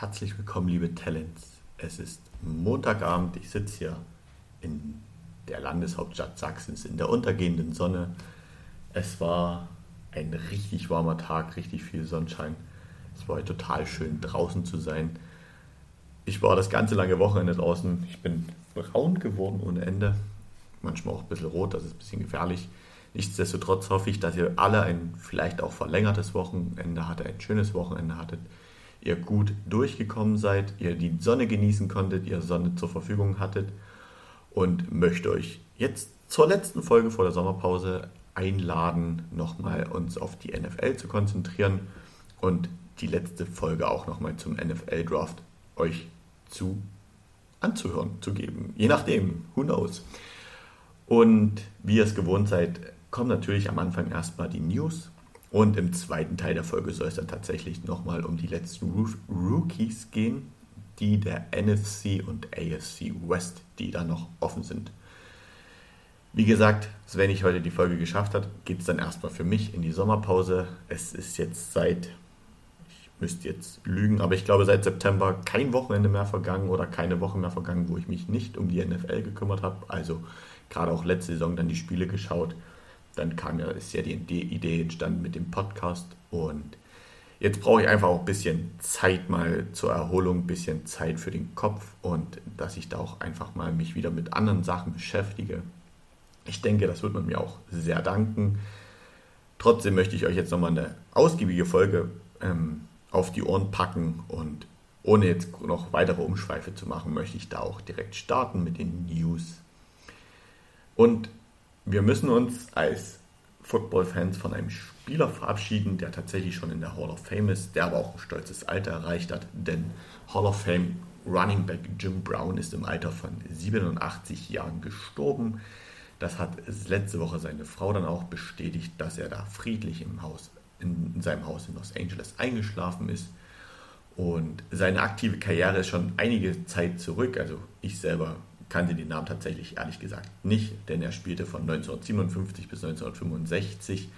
Herzlich willkommen, liebe Talents. Es ist Montagabend. Ich sitze hier in der Landeshauptstadt Sachsens in der untergehenden Sonne. Es war ein richtig warmer Tag, richtig viel Sonnenschein. Es war total schön, draußen zu sein. Ich war das ganze lange Wochenende draußen. Ich bin braun geworden ohne Ende. Manchmal auch ein bisschen rot, das ist ein bisschen gefährlich. Nichtsdestotrotz hoffe ich, dass ihr alle ein vielleicht auch verlängertes Wochenende hattet, ein schönes Wochenende hattet ihr gut durchgekommen seid, ihr die Sonne genießen konntet, ihr Sonne zur Verfügung hattet und möchte euch jetzt zur letzten Folge vor der Sommerpause einladen, nochmal uns auf die NFL zu konzentrieren und die letzte Folge auch nochmal zum NFL Draft euch zu anzuhören, zu geben. Je nachdem, who knows. Und wie ihr es gewohnt seid, kommen natürlich am Anfang erstmal die News und im zweiten Teil der Folge soll es dann tatsächlich nochmal um die letzten Rookies gehen, die der NFC und AFC West, die da noch offen sind. Wie gesagt, wenn ich heute die Folge geschafft hat, geht es dann erstmal für mich in die Sommerpause. Es ist jetzt seit, ich müsste jetzt lügen, aber ich glaube seit September kein Wochenende mehr vergangen oder keine Woche mehr vergangen, wo ich mich nicht um die NFL gekümmert habe. Also gerade auch letzte Saison dann die Spiele geschaut dann kam ja, ist ja die Idee entstanden mit dem Podcast und jetzt brauche ich einfach auch ein bisschen Zeit mal zur Erholung, ein bisschen Zeit für den Kopf und dass ich da auch einfach mal mich wieder mit anderen Sachen beschäftige. Ich denke, das wird man mir auch sehr danken. Trotzdem möchte ich euch jetzt nochmal eine ausgiebige Folge ähm, auf die Ohren packen und ohne jetzt noch weitere Umschweife zu machen, möchte ich da auch direkt starten mit den News. Und wir müssen uns als Football-Fans von einem Spieler verabschieden, der tatsächlich schon in der Hall of Fame ist, der aber auch ein stolzes Alter erreicht hat, denn Hall of Fame Running Back Jim Brown ist im Alter von 87 Jahren gestorben. Das hat letzte Woche seine Frau dann auch bestätigt, dass er da friedlich im Haus, in, in seinem Haus in Los Angeles eingeschlafen ist. Und seine aktive Karriere ist schon einige Zeit zurück. Also ich selber kannte den Namen tatsächlich ehrlich gesagt nicht, denn er spielte von 1957 bis 1965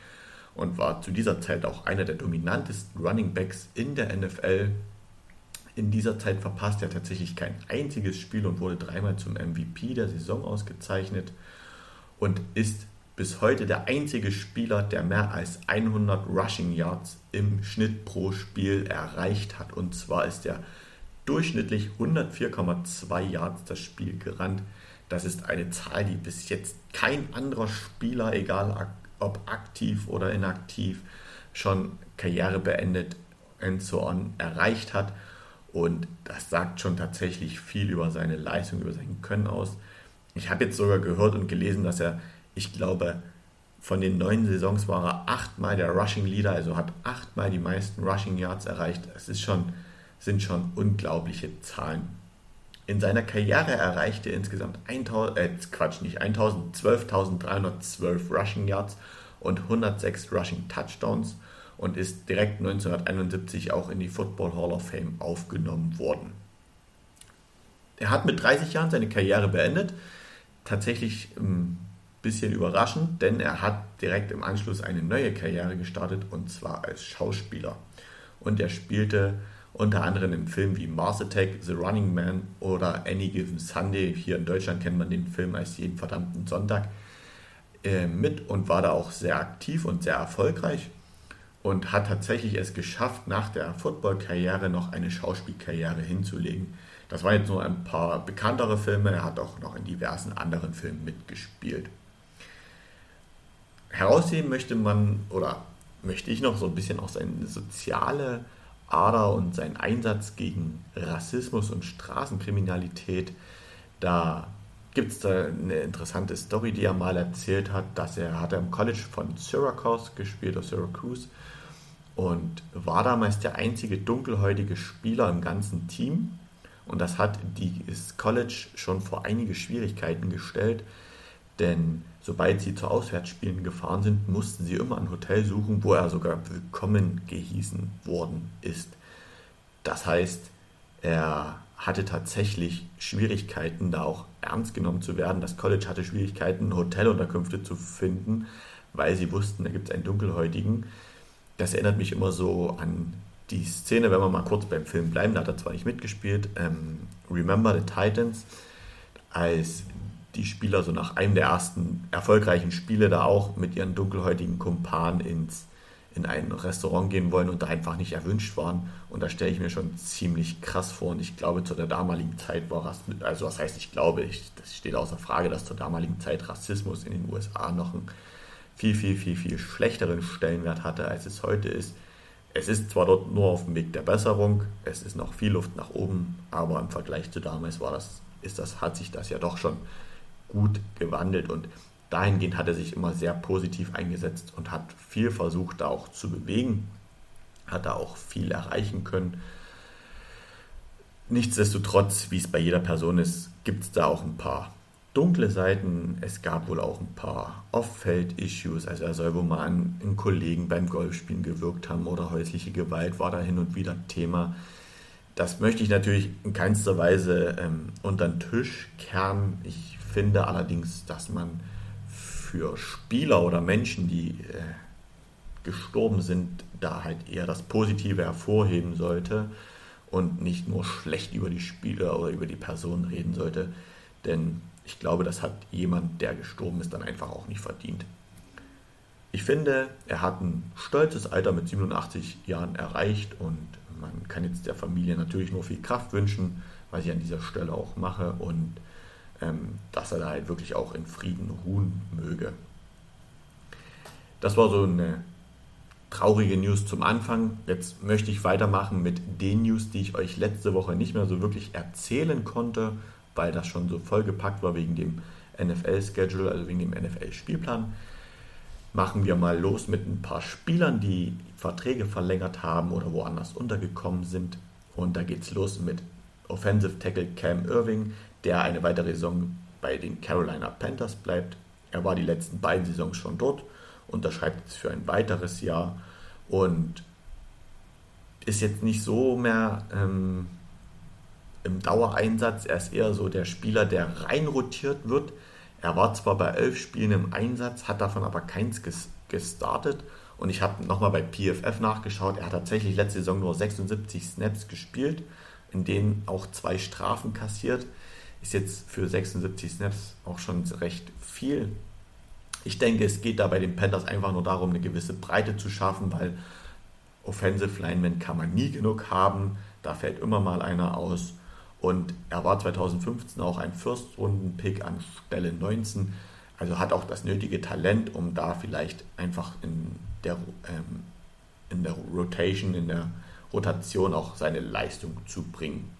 und war zu dieser Zeit auch einer der dominantesten Running Backs in der NFL. In dieser Zeit verpasste er tatsächlich kein einziges Spiel und wurde dreimal zum MVP der Saison ausgezeichnet und ist bis heute der einzige Spieler, der mehr als 100 Rushing Yards im Schnitt pro Spiel erreicht hat. Und zwar ist er durchschnittlich 104,2 Yards das Spiel gerannt. Das ist eine Zahl, die bis jetzt kein anderer Spieler, egal ob aktiv oder inaktiv, schon Karriere beendet and so on erreicht hat. Und das sagt schon tatsächlich viel über seine Leistung, über sein Können aus. Ich habe jetzt sogar gehört und gelesen, dass er, ich glaube, von den neun Saisons war er achtmal der Rushing Leader, also hat achtmal die meisten Rushing Yards erreicht. Es ist schon sind schon unglaubliche Zahlen. In seiner Karriere erreichte er insgesamt 1000, äh, Quatsch, nicht 1000, 12.312 Rushing Yards und 106 Rushing Touchdowns und ist direkt 1971 auch in die Football Hall of Fame aufgenommen worden. Er hat mit 30 Jahren seine Karriere beendet. Tatsächlich ein bisschen überraschend, denn er hat direkt im Anschluss eine neue Karriere gestartet und zwar als Schauspieler. Und er spielte unter anderem im Film wie Mars Attack, The Running Man oder Any Given Sunday. Hier in Deutschland kennt man den Film als jeden verdammten Sonntag äh, mit und war da auch sehr aktiv und sehr erfolgreich und hat tatsächlich es geschafft, nach der Football-Karriere noch eine Schauspielkarriere hinzulegen. Das waren jetzt nur ein paar bekanntere Filme, er hat auch noch in diversen anderen Filmen mitgespielt. Herausheben möchte man oder möchte ich noch so ein bisschen auch seine soziale Ader und sein Einsatz gegen Rassismus und Straßenkriminalität. Da gibt es da eine interessante Story, die er mal erzählt hat, dass er hat im College von Syracuse gespielt, oder Syracuse, und war damals der einzige dunkelhäutige Spieler im ganzen Team. Und das hat das College schon vor einige Schwierigkeiten gestellt, denn sobald sie zu Auswärtsspielen gefahren sind, mussten sie immer ein Hotel suchen, wo er sogar willkommen gehießen worden ist. Das heißt, er hatte tatsächlich Schwierigkeiten, da auch ernst genommen zu werden. Das College hatte Schwierigkeiten, Hotelunterkünfte zu finden, weil sie wussten, da gibt es einen Dunkelhäutigen. Das erinnert mich immer so an die Szene, wenn wir mal kurz beim Film bleiben, da hat er zwar nicht mitgespielt, ähm, Remember the Titans, als die Spieler so nach einem der ersten erfolgreichen Spiele da auch mit ihren dunkelhäutigen Kumpanen ins, in ein Restaurant gehen wollen und da einfach nicht erwünscht waren. Und da stelle ich mir schon ziemlich krass vor. Und ich glaube, zu der damaligen Zeit war Rassismus, also was heißt ich glaube, ich, das steht außer Frage, dass zur damaligen Zeit Rassismus in den USA noch einen viel, viel, viel, viel schlechteren Stellenwert hatte, als es heute ist. Es ist zwar dort nur auf dem Weg der Besserung, es ist noch viel Luft nach oben, aber im Vergleich zu damals war das, ist das, hat sich das ja doch schon gut gewandelt und dahingehend hat er sich immer sehr positiv eingesetzt und hat viel versucht, da auch zu bewegen, hat da auch viel erreichen können. Nichtsdestotrotz, wie es bei jeder Person ist, gibt es da auch ein paar dunkle Seiten. Es gab wohl auch ein paar Off-Feld-Issues. Also er soll wohl mal an, an Kollegen beim Golfspielen gewirkt haben oder häusliche Gewalt war da hin und wieder Thema. Das möchte ich natürlich in keinster Weise ähm, unter den Tisch kehren. Ich finde allerdings, dass man für Spieler oder Menschen, die äh, gestorben sind, da halt eher das Positive hervorheben sollte und nicht nur schlecht über die Spieler oder über die Person reden sollte. Denn ich glaube, das hat jemand, der gestorben ist, dann einfach auch nicht verdient. Ich finde, er hat ein stolzes Alter mit 87 Jahren erreicht und man kann jetzt der Familie natürlich nur viel Kraft wünschen, was ich an dieser Stelle auch mache und dass er da halt wirklich auch in Frieden ruhen möge. Das war so eine traurige News zum Anfang. Jetzt möchte ich weitermachen mit den News, die ich euch letzte Woche nicht mehr so wirklich erzählen konnte, weil das schon so vollgepackt war wegen dem NFL-Schedule, also wegen dem NFL-Spielplan. Machen wir mal los mit ein paar Spielern, die Verträge verlängert haben oder woanders untergekommen sind. Und da geht es los mit Offensive Tackle Cam Irving, der eine weitere Saison bei den Carolina Panthers bleibt. Er war die letzten beiden Saisons schon dort, unterschreibt jetzt für ein weiteres Jahr und ist jetzt nicht so mehr ähm, im Dauereinsatz. Er ist eher so der Spieler, der rein rotiert wird. Er war zwar bei elf Spielen im Einsatz, hat davon aber keins gestartet. Und ich habe nochmal bei PFF nachgeschaut. Er hat tatsächlich letzte Saison nur 76 Snaps gespielt, in denen auch zwei Strafen kassiert. Ist jetzt für 76 Snaps auch schon recht viel. Ich denke, es geht da bei den Panthers einfach nur darum, eine gewisse Breite zu schaffen, weil Offensive Linemen kann man nie genug haben. Da fällt immer mal einer aus. Und er war 2015 auch ein First-Runden-Pick an Stelle 19. Also hat auch das nötige Talent, um da vielleicht einfach in der, ähm, in der Rotation, in der Rotation auch seine Leistung zu bringen.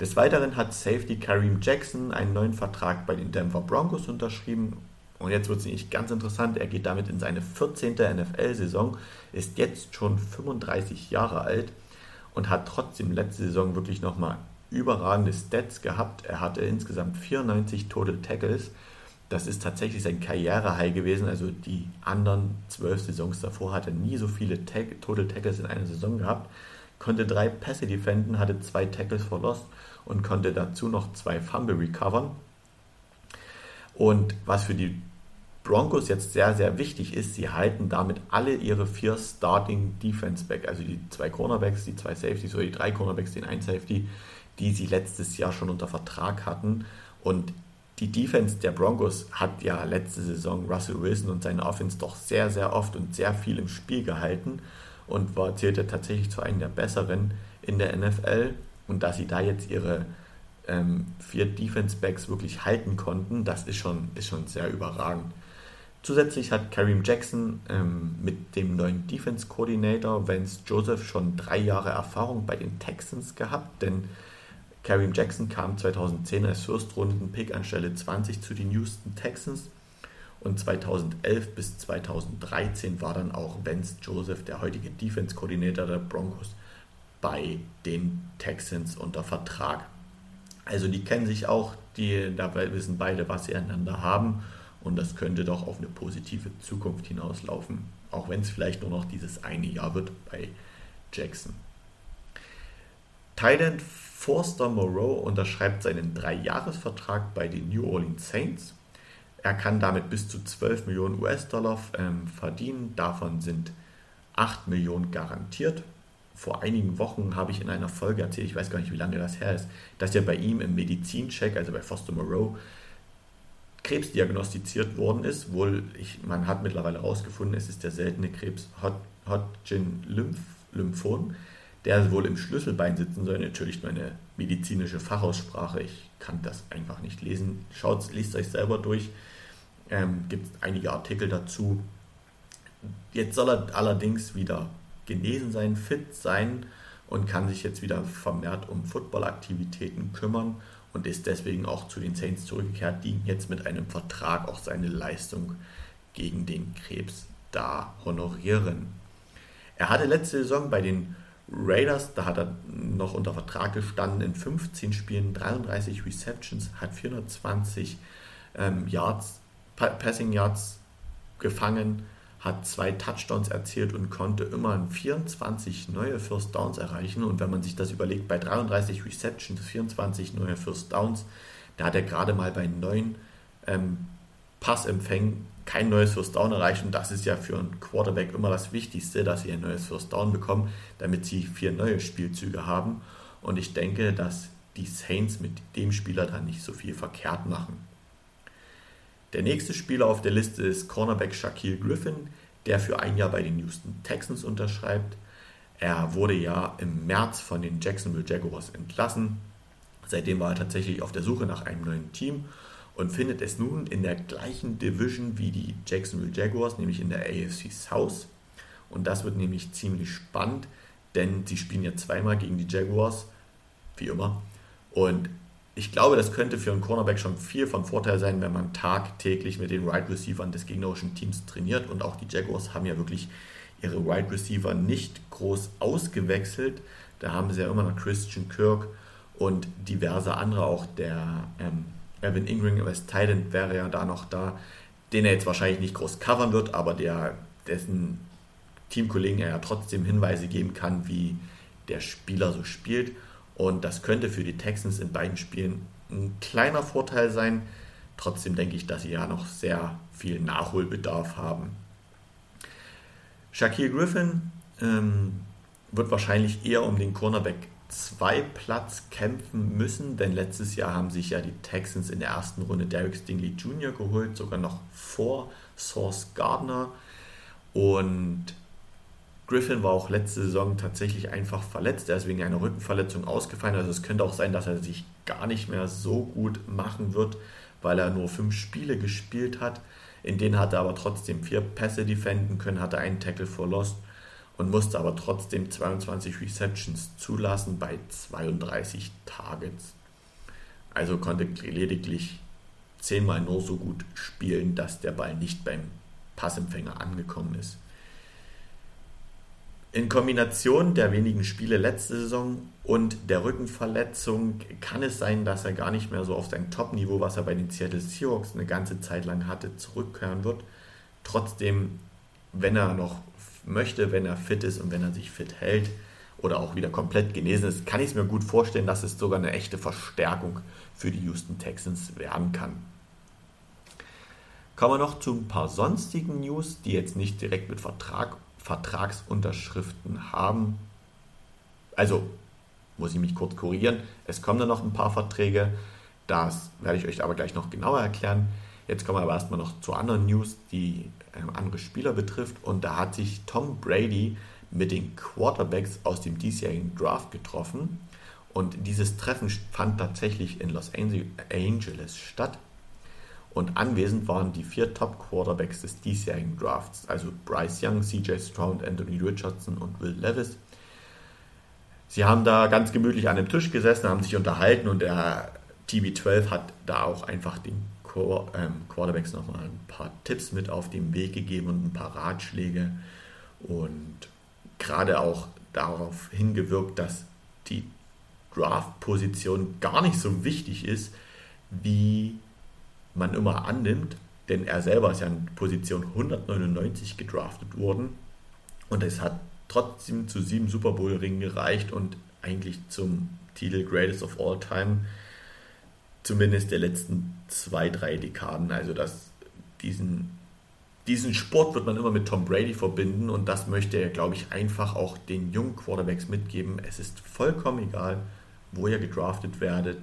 Des Weiteren hat Safety Kareem Jackson einen neuen Vertrag bei den Denver Broncos unterschrieben. Und jetzt wird es nicht ganz interessant. Er geht damit in seine 14. NFL-Saison, ist jetzt schon 35 Jahre alt und hat trotzdem letzte Saison wirklich nochmal überragende Stats gehabt. Er hatte insgesamt 94 Total Tackles. Das ist tatsächlich sein Karrierehigh gewesen. Also die anderen zwölf Saisons davor hat er nie so viele Tag Total Tackles in einer Saison gehabt. Konnte drei Pässe defenden, hatte zwei Tackles for Lost und konnte dazu noch zwei Fumble recovern. Und was für die Broncos jetzt sehr, sehr wichtig ist, sie halten damit alle ihre vier Starting Defense Back, also die zwei Cornerbacks, die zwei Safeties oder die drei Cornerbacks, den ein Safety, die sie letztes Jahr schon unter Vertrag hatten. Und die Defense der Broncos hat ja letzte Saison Russell Wilson und seine Offense doch sehr, sehr oft und sehr viel im Spiel gehalten und war, zählte tatsächlich zu einem der besseren in der NFL. Und dass sie da jetzt ihre ähm, vier Defense Backs wirklich halten konnten, das ist schon, ist schon sehr überragend. Zusätzlich hat Kareem Jackson ähm, mit dem neuen Defense Coordinator Vance Joseph schon drei Jahre Erfahrung bei den Texans gehabt, denn Kareem Jackson kam 2010 als First-Runden-Pick an Stelle 20 zu den Houston Texans und 2011 bis 2013 war dann auch Vance Joseph, der heutige Defense-Koordinator der Broncos, bei den Texans unter Vertrag. Also die kennen sich auch, die dabei wissen beide, was sie einander haben und das könnte doch auf eine positive Zukunft hinauslaufen, auch wenn es vielleicht nur noch dieses eine Jahr wird bei Jackson. Thailand Forster Moreau unterschreibt seinen Dreijahresvertrag bei den New Orleans Saints. Er kann damit bis zu 12 Millionen US-Dollar ähm, verdienen. Davon sind 8 Millionen garantiert. Vor einigen Wochen habe ich in einer Folge erzählt, ich weiß gar nicht, wie lange das her ist, dass ja bei ihm im Medizincheck, also bei Foster Moreau, Krebs diagnostiziert worden ist. Wohl, ich, man hat mittlerweile herausgefunden, es ist der seltene Krebs Hodgkin-Lymphom, der wohl im Schlüsselbein sitzen soll. Natürlich nur eine medizinische Fachaussprache. Ich kann das einfach nicht lesen. Schaut, liest euch selber durch. Ähm, Gibt einige Artikel dazu. Jetzt soll er allerdings wieder genesen sein, fit sein und kann sich jetzt wieder vermehrt um Footballaktivitäten kümmern und ist deswegen auch zu den Saints zurückgekehrt, die jetzt mit einem Vertrag auch seine Leistung gegen den Krebs da honorieren. Er hatte letzte Saison bei den Raiders, da hat er noch unter Vertrag gestanden, in 15 Spielen 33 Receptions, hat 420 ähm, Yards, Passing Yards gefangen, hat zwei Touchdowns erzielt und konnte immerhin 24 neue First Downs erreichen. Und wenn man sich das überlegt, bei 33 Receptions, 24 neue First Downs, da hat er gerade mal bei neun ähm, Passempfängen kein neues First Down erreicht. Und das ist ja für einen Quarterback immer das Wichtigste, dass sie ein neues First Down bekommen, damit sie vier neue Spielzüge haben. Und ich denke, dass die Saints mit dem Spieler dann nicht so viel verkehrt machen. Der nächste Spieler auf der Liste ist Cornerback Shaquille Griffin, der für ein Jahr bei den Houston Texans unterschreibt. Er wurde ja im März von den Jacksonville Jaguars entlassen. Seitdem war er tatsächlich auf der Suche nach einem neuen Team und findet es nun in der gleichen Division wie die Jacksonville Jaguars, nämlich in der AFC South. Und das wird nämlich ziemlich spannend, denn sie spielen ja zweimal gegen die Jaguars, wie immer. Und ich glaube, das könnte für einen Cornerback schon viel von Vorteil sein, wenn man tagtäglich mit den Wide right Receivers des gegnerischen Teams trainiert. Und auch die Jaguars haben ja wirklich ihre Wide right Receiver nicht groß ausgewechselt. Da haben sie ja immer noch Christian Kirk und diverse andere, auch der ähm, Evan Ingram als Titan wäre ja da noch da, den er jetzt wahrscheinlich nicht groß covern wird, aber der, dessen Teamkollegen er ja trotzdem Hinweise geben kann, wie der Spieler so spielt. Und das könnte für die Texans in beiden Spielen ein kleiner Vorteil sein. Trotzdem denke ich, dass sie ja noch sehr viel Nachholbedarf haben. Shaquille Griffin ähm, wird wahrscheinlich eher um den Cornerback 2 Platz kämpfen müssen, denn letztes Jahr haben sich ja die Texans in der ersten Runde Derek Stingley Jr. geholt, sogar noch vor Source Gardner. Und Griffin war auch letzte Saison tatsächlich einfach verletzt. Er ist wegen einer Rückenverletzung ausgefallen. Also es könnte auch sein, dass er sich gar nicht mehr so gut machen wird, weil er nur fünf Spiele gespielt hat. In denen hat er aber trotzdem vier Pässe defenden können, hatte einen Tackle for Lost und musste aber trotzdem 22 Receptions zulassen bei 32 Targets. Also konnte lediglich zehnmal nur so gut spielen, dass der Ball nicht beim Passempfänger angekommen ist. In Kombination der wenigen Spiele letzte Saison und der Rückenverletzung kann es sein, dass er gar nicht mehr so auf sein Top-Niveau, was er bei den Seattle Seahawks eine ganze Zeit lang hatte, zurückkehren wird. Trotzdem, wenn er noch möchte, wenn er fit ist und wenn er sich fit hält oder auch wieder komplett genesen ist, kann ich es mir gut vorstellen, dass es sogar eine echte Verstärkung für die Houston Texans werden kann. Kommen wir noch zu ein paar sonstigen News, die jetzt nicht direkt mit Vertrag Vertragsunterschriften haben. Also muss ich mich kurz korrigieren. Es kommen dann noch ein paar Verträge. Das werde ich euch aber gleich noch genauer erklären. Jetzt kommen wir aber erstmal noch zu anderen News, die äh, andere Spieler betrifft. Und da hat sich Tom Brady mit den Quarterbacks aus dem diesjährigen Draft getroffen. Und dieses Treffen fand tatsächlich in Los Angeles statt. Und anwesend waren die vier Top-Quarterbacks des diesjährigen Drafts, also Bryce Young, CJ Stroud, Anthony Richardson und Will Levis. Sie haben da ganz gemütlich an dem Tisch gesessen, haben sich unterhalten und der TB12 hat da auch einfach den ähm, Quarterbacks nochmal ein paar Tipps mit auf den Weg gegeben und ein paar Ratschläge und gerade auch darauf hingewirkt, dass die Draft-Position gar nicht so wichtig ist, wie man immer annimmt, denn er selber ist ja in Position 199 gedraftet worden und es hat trotzdem zu sieben Super Bowl-Ringen gereicht und eigentlich zum Titel Greatest of All Time, zumindest der letzten zwei, drei Dekaden. Also dass diesen diesen Sport wird man immer mit Tom Brady verbinden und das möchte er, glaube ich, einfach auch den jungen Quarterbacks mitgeben. Es ist vollkommen egal, wo ihr gedraftet werdet.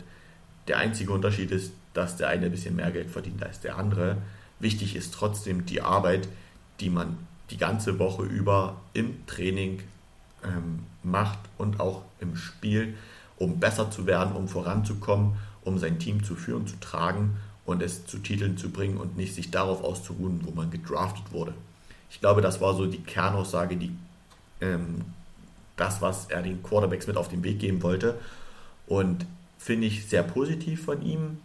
Der einzige Unterschied ist, dass der eine ein bisschen mehr Geld verdient als der andere. Wichtig ist trotzdem die Arbeit, die man die ganze Woche über im Training ähm, macht und auch im Spiel, um besser zu werden, um voranzukommen, um sein Team zu führen, zu tragen und es zu Titeln zu bringen und nicht sich darauf auszuruhen, wo man gedraftet wurde. Ich glaube, das war so die Kernaussage, die ähm, das, was er den Quarterbacks mit auf den Weg geben wollte. Und finde ich sehr positiv von ihm.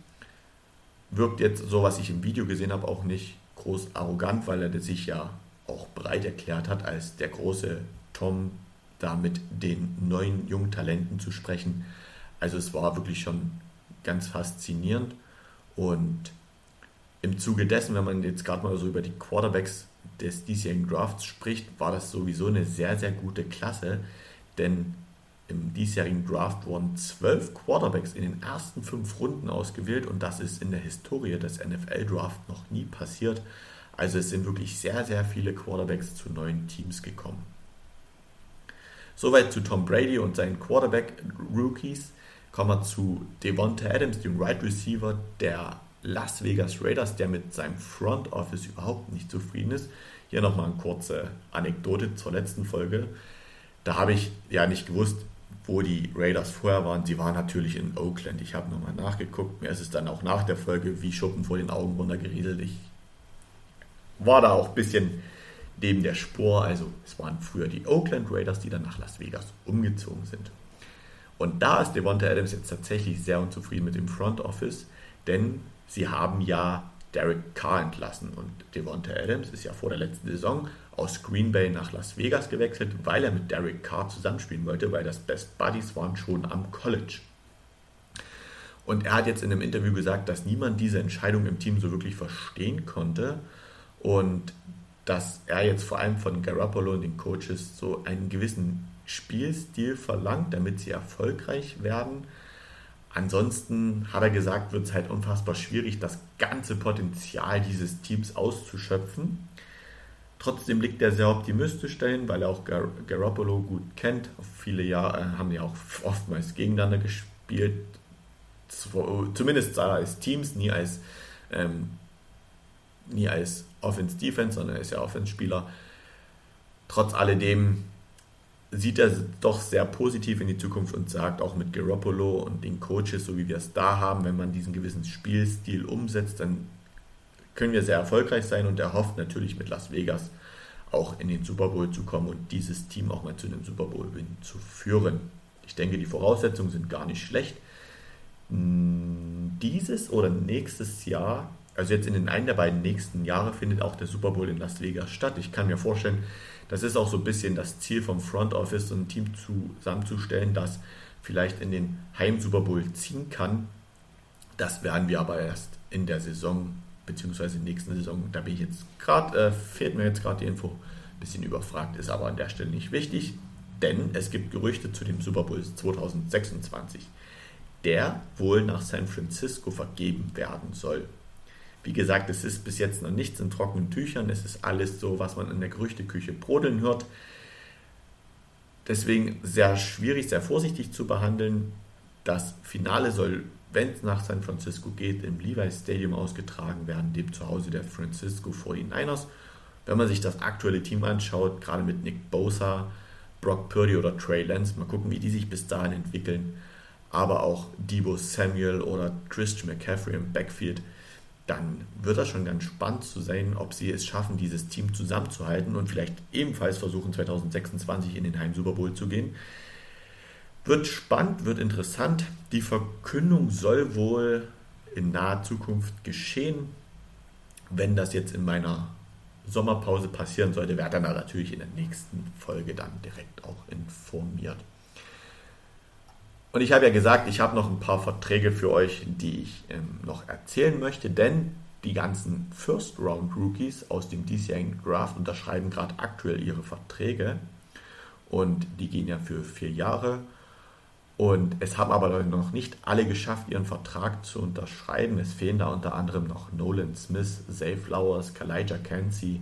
Wirkt jetzt, so was ich im Video gesehen habe, auch nicht groß arrogant, weil er sich ja auch bereit erklärt hat, als der große Tom da mit den neuen jungen Talenten zu sprechen. Also es war wirklich schon ganz faszinierend. Und im Zuge dessen, wenn man jetzt gerade mal so über die Quarterbacks des diesjährigen Drafts spricht, war das sowieso eine sehr, sehr gute Klasse, denn im diesjährigen Draft wurden zwölf Quarterbacks in den ersten fünf Runden ausgewählt und das ist in der Historie des NFL-Draft noch nie passiert. Also es sind wirklich sehr, sehr viele Quarterbacks zu neuen Teams gekommen. Soweit zu Tom Brady und seinen Quarterback-Rookies. Kommen wir zu Devonta Adams, dem Right Receiver der Las Vegas Raiders, der mit seinem Front Office überhaupt nicht zufrieden ist. Hier nochmal eine kurze Anekdote zur letzten Folge. Da habe ich ja nicht gewusst, wo die Raiders vorher waren. Sie waren natürlich in Oakland. Ich habe nochmal nachgeguckt. Mir ist es dann auch nach der Folge wie Schuppen vor den Augen runtergerieselt. Ich war da auch ein bisschen neben der Spur. Also es waren früher die Oakland Raiders, die dann nach Las Vegas umgezogen sind. Und da ist Devonta Adams jetzt tatsächlich sehr unzufrieden mit dem Front Office, denn sie haben ja Derek Carr entlassen. Und Devonta Adams ist ja vor der letzten Saison aus Green Bay nach Las Vegas gewechselt, weil er mit Derek Carr zusammenspielen wollte, weil das Best Buddies waren schon am College. Und er hat jetzt in einem Interview gesagt, dass niemand diese Entscheidung im Team so wirklich verstehen konnte und dass er jetzt vor allem von Garoppolo und den Coaches so einen gewissen Spielstil verlangt, damit sie erfolgreich werden. Ansonsten hat er gesagt, wird es halt unfassbar schwierig, das ganze Potenzial dieses Teams auszuschöpfen. Trotzdem liegt er sehr optimistisch dahin, weil er auch Gar Garoppolo gut kennt. Viele Jahre äh, haben ja auch oftmals gegeneinander gespielt. Zumindest als Teams, nie als, ähm, nie als Offense-Defense, sondern er ist ja Offense-Spieler. Trotz alledem sieht er doch sehr positiv in die Zukunft und sagt auch mit Garoppolo und den Coaches, so wie wir es da haben, wenn man diesen gewissen Spielstil umsetzt, dann können wir sehr erfolgreich sein und er hofft natürlich mit Las Vegas auch in den Super Bowl zu kommen und dieses Team auch mal zu einem Super Bowl-Win zu führen. Ich denke, die Voraussetzungen sind gar nicht schlecht. Hm, dieses oder nächstes Jahr, also jetzt in den einen der beiden nächsten Jahre, findet auch der Super Bowl in Las Vegas statt. Ich kann mir vorstellen, das ist auch so ein bisschen das Ziel vom Front Office, so ein Team zusammenzustellen, das vielleicht in den Heim-Super Bowl ziehen kann. Das werden wir aber erst in der Saison, beziehungsweise nächsten Saison, da bin ich jetzt gerade, äh, fehlt mir jetzt gerade die Info, bisschen überfragt, ist aber an der Stelle nicht wichtig, denn es gibt Gerüchte zu dem Super Bowl 2026, der wohl nach San Francisco vergeben werden soll. Wie gesagt, es ist bis jetzt noch nichts in trockenen Tüchern. Es ist alles so, was man in der Gerüchteküche brodeln hört. Deswegen sehr schwierig, sehr vorsichtig zu behandeln. Das Finale soll, wenn es nach San Francisco geht, im Levi's Stadium ausgetragen werden, dem Zuhause der Francisco 49ers. Wenn man sich das aktuelle Team anschaut, gerade mit Nick Bosa, Brock Purdy oder Trey Lance, mal gucken, wie die sich bis dahin entwickeln. Aber auch Debo Samuel oder Christian McCaffrey im Backfield dann wird das schon ganz spannend zu sein, ob sie es schaffen, dieses Team zusammenzuhalten und vielleicht ebenfalls versuchen, 2026 in den Heim Super Bowl zu gehen. Wird spannend, wird interessant. Die Verkündung soll wohl in naher Zukunft geschehen. Wenn das jetzt in meiner Sommerpause passieren sollte, werde dann natürlich in der nächsten Folge dann direkt auch informiert. Und ich habe ja gesagt, ich habe noch ein paar Verträge für euch, die ich ähm, noch erzählen möchte, denn die ganzen First Round Rookies aus dem diesjährigen Draft unterschreiben gerade aktuell ihre Verträge und die gehen ja für vier Jahre. Und es haben aber noch nicht alle geschafft, ihren Vertrag zu unterschreiben. Es fehlen da unter anderem noch Nolan Smith, Zay Flowers, Kalijah Cansey.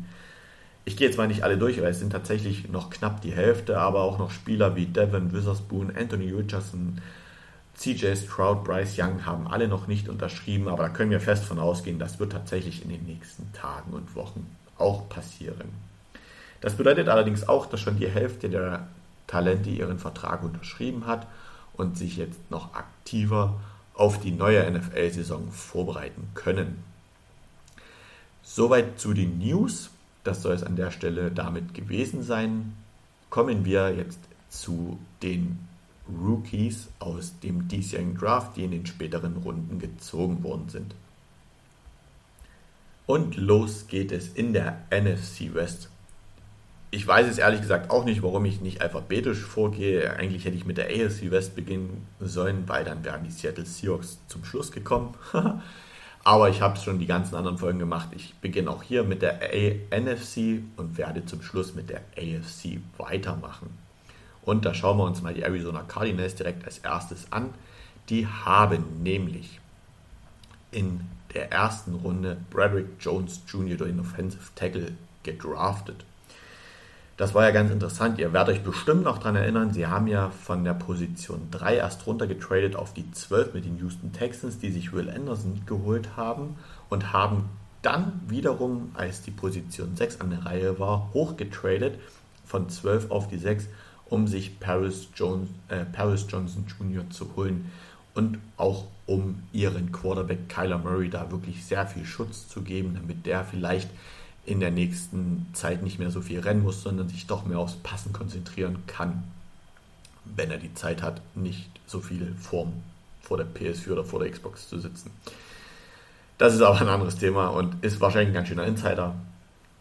Ich gehe jetzt mal nicht alle durch, weil es sind tatsächlich noch knapp die Hälfte, aber auch noch Spieler wie Devin Witherspoon, Anthony Richardson, CJ Stroud, Bryce Young haben alle noch nicht unterschrieben, aber da können wir fest von ausgehen, das wird tatsächlich in den nächsten Tagen und Wochen auch passieren. Das bedeutet allerdings auch, dass schon die Hälfte der Talente ihren Vertrag unterschrieben hat und sich jetzt noch aktiver auf die neue NFL-Saison vorbereiten können. Soweit zu den News. Das soll es an der Stelle damit gewesen sein. Kommen wir jetzt zu den Rookies aus dem diesjährigen Draft, die in den späteren Runden gezogen worden sind. Und los geht es in der NFC West ich weiß es ehrlich gesagt auch nicht, warum ich nicht alphabetisch vorgehe. Eigentlich hätte ich mit der AFC West beginnen sollen, weil dann wären die Seattle Seahawks zum Schluss gekommen. Aber ich habe schon die ganzen anderen Folgen gemacht. Ich beginne auch hier mit der A NFC und werde zum Schluss mit der AFC weitermachen. Und da schauen wir uns mal die Arizona Cardinals direkt als erstes an. Die haben nämlich in der ersten Runde Braderick Jones Jr., den Offensive Tackle, gedraftet. Das war ja ganz interessant. Ihr werdet euch bestimmt noch daran erinnern, sie haben ja von der Position 3 erst runter getradet auf die 12 mit den Houston Texans, die sich Will Anderson geholt haben und haben dann wiederum, als die Position 6 an der Reihe war, hochgetradet von 12 auf die 6, um sich Paris, Jones, äh, Paris Johnson Jr. zu holen und auch um ihren Quarterback Kyler Murray da wirklich sehr viel Schutz zu geben, damit der vielleicht in der nächsten Zeit nicht mehr so viel rennen muss, sondern sich doch mehr aufs Passen konzentrieren kann, wenn er die Zeit hat, nicht so viel vorm, vor der PS4 oder vor der Xbox zu sitzen. Das ist aber ein anderes Thema und ist wahrscheinlich ein ganz schöner Insider.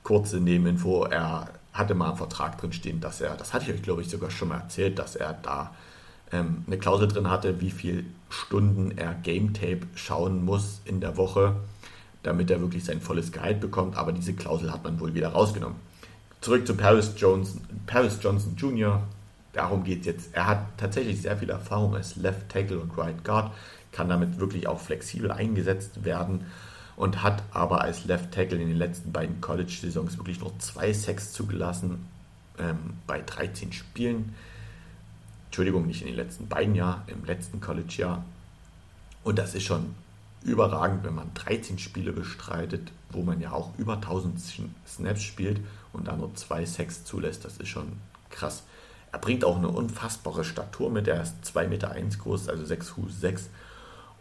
Kurze Nebeninfo, er hatte mal einen Vertrag drin stehen, dass er, das hatte ich euch glaube ich sogar schon mal erzählt, dass er da ähm, eine Klausel drin hatte, wie viele Stunden er Game Tape schauen muss in der Woche damit er wirklich sein volles Gehalt bekommt, aber diese Klausel hat man wohl wieder rausgenommen. Zurück zu Paris Johnson, Paris Johnson Jr. Darum geht es jetzt. Er hat tatsächlich sehr viel Erfahrung als Left Tackle und Right Guard, kann damit wirklich auch flexibel eingesetzt werden und hat aber als Left Tackle in den letzten beiden College-Saisons wirklich nur zwei Sacks zugelassen ähm, bei 13 Spielen. Entschuldigung, nicht in den letzten beiden Jahren, im letzten College-Jahr. Und das ist schon überragend, wenn man 13 Spiele bestreitet, wo man ja auch über 1000 Snaps spielt und dann nur zwei Sacks zulässt. Das ist schon krass. Er bringt auch eine unfassbare Statur mit. Er ist 2,1 Meter groß, also 6 Fuß 6.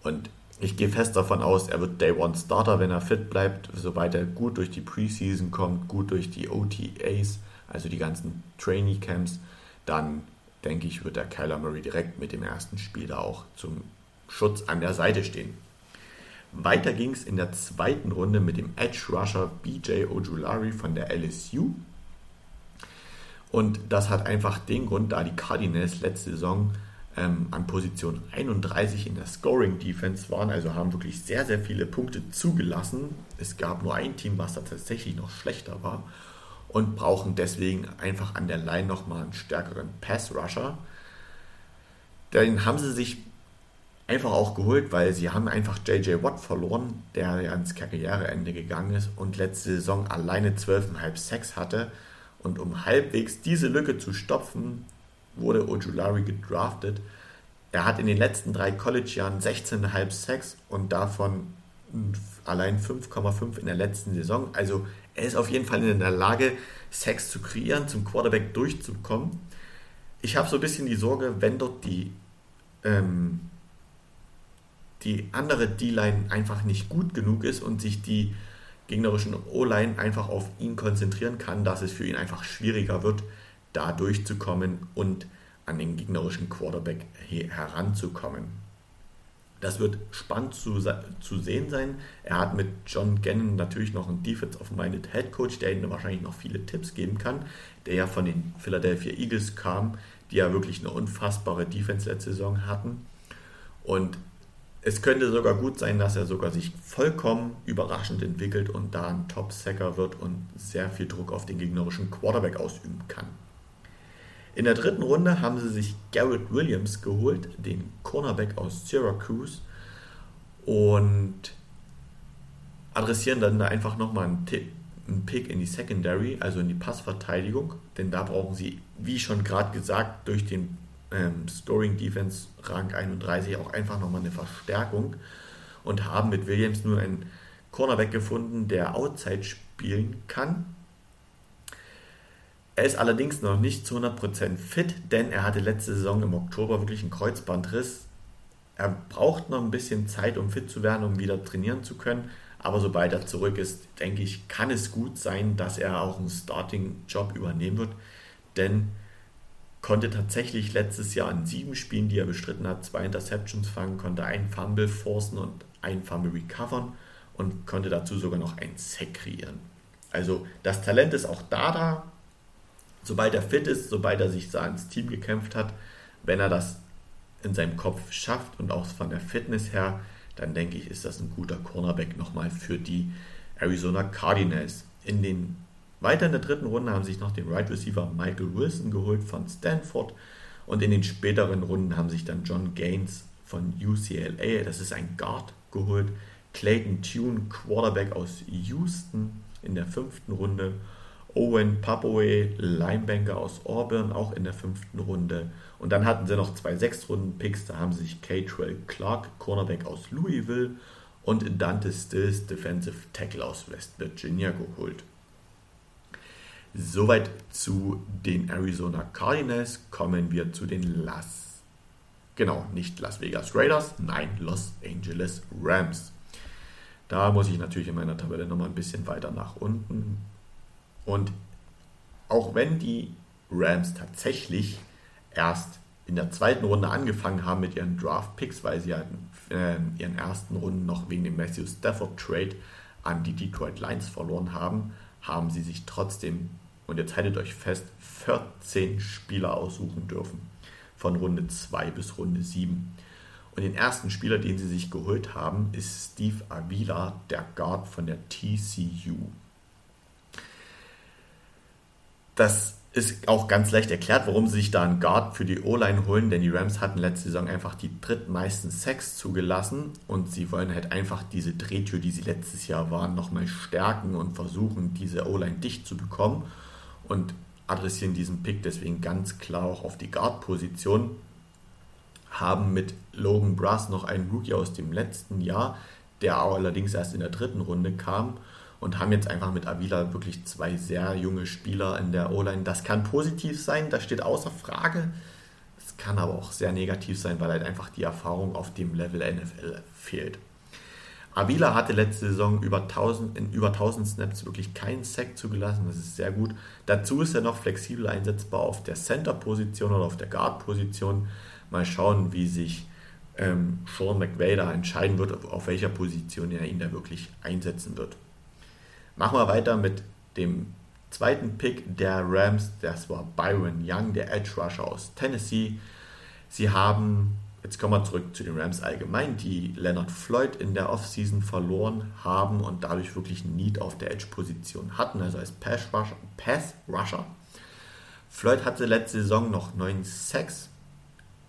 Und ich gehe fest davon aus, er wird Day One Starter, wenn er fit bleibt, soweit er gut durch die Preseason kommt, gut durch die OTAs, also die ganzen Trainee Camps. Dann denke ich, wird der Kyler Murray direkt mit dem ersten Spiel da auch zum Schutz an der Seite stehen. Weiter ging es in der zweiten Runde mit dem Edge Rusher BJ Ojulari von der LSU. Und das hat einfach den Grund, da die Cardinals letzte Saison ähm, an Position 31 in der Scoring Defense waren, also haben wirklich sehr, sehr viele Punkte zugelassen. Es gab nur ein Team, was da tatsächlich noch schlechter war und brauchen deswegen einfach an der Line nochmal einen stärkeren Pass Rusher. Den haben sie sich einfach auch geholt, weil sie haben einfach JJ Watt verloren, der ja ins Karriereende gegangen ist und letzte Saison alleine 12,5 Sacks hatte. Und um halbwegs diese Lücke zu stopfen, wurde Ojulari gedraftet. Er hat in den letzten drei College-Jahren 16,5 Sacks und davon allein 5,5 in der letzten Saison. Also er ist auf jeden Fall in der Lage, Sacks zu kreieren, zum Quarterback durchzukommen. Ich habe so ein bisschen die Sorge, wenn dort die ähm, die andere D-Line einfach nicht gut genug ist und sich die gegnerischen O-Line einfach auf ihn konzentrieren kann, dass es für ihn einfach schwieriger wird, da durchzukommen und an den gegnerischen Quarterback heranzukommen. Das wird spannend zu, zu sehen sein. Er hat mit John Gannon natürlich noch einen Defense-of-Minded Head Coach, der ihm wahrscheinlich noch viele Tipps geben kann, der ja von den Philadelphia Eagles kam, die ja wirklich eine unfassbare Defense letzte Saison hatten. Und es könnte sogar gut sein, dass er sogar sich vollkommen überraschend entwickelt und da ein Top-Sacker wird und sehr viel Druck auf den gegnerischen Quarterback ausüben kann. In der dritten Runde haben sie sich Garrett Williams geholt, den Cornerback aus Syracuse, und adressieren dann da einfach nochmal einen, einen Pick in die Secondary, also in die Passverteidigung, denn da brauchen sie, wie schon gerade gesagt, durch den ähm, Scoring Defense Rang 31 auch einfach nochmal eine Verstärkung und haben mit Williams nur einen Cornerback gefunden, der Outside spielen kann. Er ist allerdings noch nicht zu 100% fit, denn er hatte letzte Saison im Oktober wirklich einen Kreuzbandriss. Er braucht noch ein bisschen Zeit, um fit zu werden, um wieder trainieren zu können. Aber sobald er zurück ist, denke ich, kann es gut sein, dass er auch einen Starting-Job übernehmen wird. Denn konnte tatsächlich letztes Jahr in sieben Spielen, die er bestritten hat, zwei Interceptions fangen, konnte einen Fumble forcen und einen Fumble recovern und konnte dazu sogar noch einen Sack kreieren. Also das Talent ist auch da da. Sobald er fit ist, sobald er sich da ins Team gekämpft hat, wenn er das in seinem Kopf schafft und auch von der Fitness her, dann denke ich, ist das ein guter Cornerback nochmal für die Arizona Cardinals. In den weiter in der dritten Runde haben sich noch den Right Receiver Michael Wilson geholt von Stanford und in den späteren Runden haben sich dann John Gaines von UCLA, das ist ein Guard, geholt, Clayton Tune, Quarterback aus Houston in der fünften Runde, Owen Papoe, Linebanker aus Auburn, auch in der fünften Runde. Und dann hatten sie noch zwei Sechstrunden-Picks, da haben sich Catrell Clark, Cornerback aus Louisville und Dante Stills, Defensive Tackle aus West Virginia geholt. Soweit zu den Arizona Cardinals. Kommen wir zu den Las. Genau, nicht Las Vegas Raiders, nein, Los Angeles Rams. Da muss ich natürlich in meiner Tabelle nochmal ein bisschen weiter nach unten. Und auch wenn die Rams tatsächlich erst in der zweiten Runde angefangen haben mit ihren Draft-Picks, weil sie halt äh, ihren ersten Runden noch wegen dem Matthew Stafford Trade an die Detroit Lions verloren haben, haben sie sich trotzdem und jetzt haltet euch fest, 14 Spieler aussuchen dürfen. Von Runde 2 bis Runde 7. Und den ersten Spieler, den sie sich geholt haben, ist Steve Avila, der Guard von der TCU. Das ist auch ganz leicht erklärt, warum sie sich da einen Guard für die O-Line holen, denn die Rams hatten letzte Saison einfach die drittmeisten Sacks zugelassen und sie wollen halt einfach diese Drehtür, die sie letztes Jahr waren, nochmal stärken und versuchen, diese O-Line dicht zu bekommen und adressieren diesen Pick deswegen ganz klar auch auf die Guard-Position. Haben mit Logan Brass noch einen Rookie aus dem letzten Jahr, der allerdings erst in der dritten Runde kam und haben jetzt einfach mit Avila wirklich zwei sehr junge Spieler in der O-Line. Das kann positiv sein, das steht außer Frage. Es kann aber auch sehr negativ sein, weil halt einfach die Erfahrung auf dem Level NFL fehlt. Avila hatte letzte Saison über 1000, in über 1000 Snaps wirklich keinen Sack zugelassen. Das ist sehr gut. Dazu ist er noch flexibel einsetzbar auf der Center-Position oder auf der Guard-Position. Mal schauen, wie sich ähm, Sean McVay da entscheiden wird, auf welcher Position er ihn da wirklich einsetzen wird. Machen wir weiter mit dem zweiten Pick der Rams. Das war Byron Young, der Edge Rusher aus Tennessee. Sie haben Jetzt kommen wir zurück zu den Rams allgemein, die Leonard Floyd in der Offseason verloren haben und dadurch wirklich ein Need auf der Edge-Position hatten, also als Pass-Rusher. Pass -Rusher. Floyd hatte letzte Saison noch 9 Sacks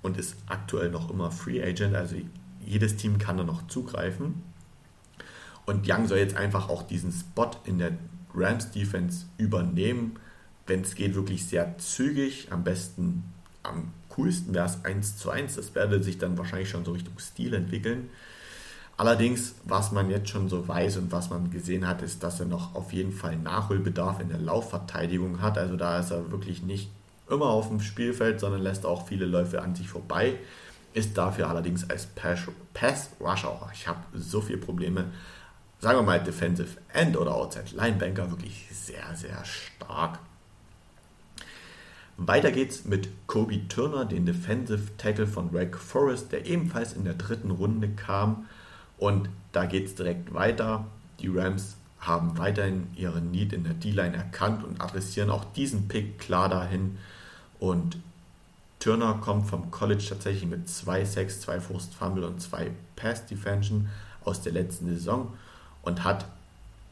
und ist aktuell noch immer Free Agent, also jedes Team kann da noch zugreifen. Und Young soll jetzt einfach auch diesen Spot in der Rams Defense übernehmen, wenn es geht, wirklich sehr zügig, am besten am coolsten wäre es 1 zu 1. Das werde sich dann wahrscheinlich schon so Richtung Stil entwickeln. Allerdings, was man jetzt schon so weiß und was man gesehen hat, ist, dass er noch auf jeden Fall Nachholbedarf in der Laufverteidigung hat. Also da ist er wirklich nicht immer auf dem Spielfeld, sondern lässt auch viele Läufe an sich vorbei. Ist dafür allerdings als Pass-Rusher, ich habe so viele Probleme, sagen wir mal Defensive End oder Outside Linebanker, wirklich sehr, sehr stark. Weiter geht's mit Kobe Turner, den Defensive Tackle von Wake Forest, der ebenfalls in der dritten Runde kam. Und da geht es direkt weiter. Die Rams haben weiterhin ihren Need in der D-Line erkannt und adressieren auch diesen Pick klar dahin. Und Turner kommt vom College tatsächlich mit zwei Sacks, zwei Forced Fumble und zwei Pass Defension aus der letzten Saison und hat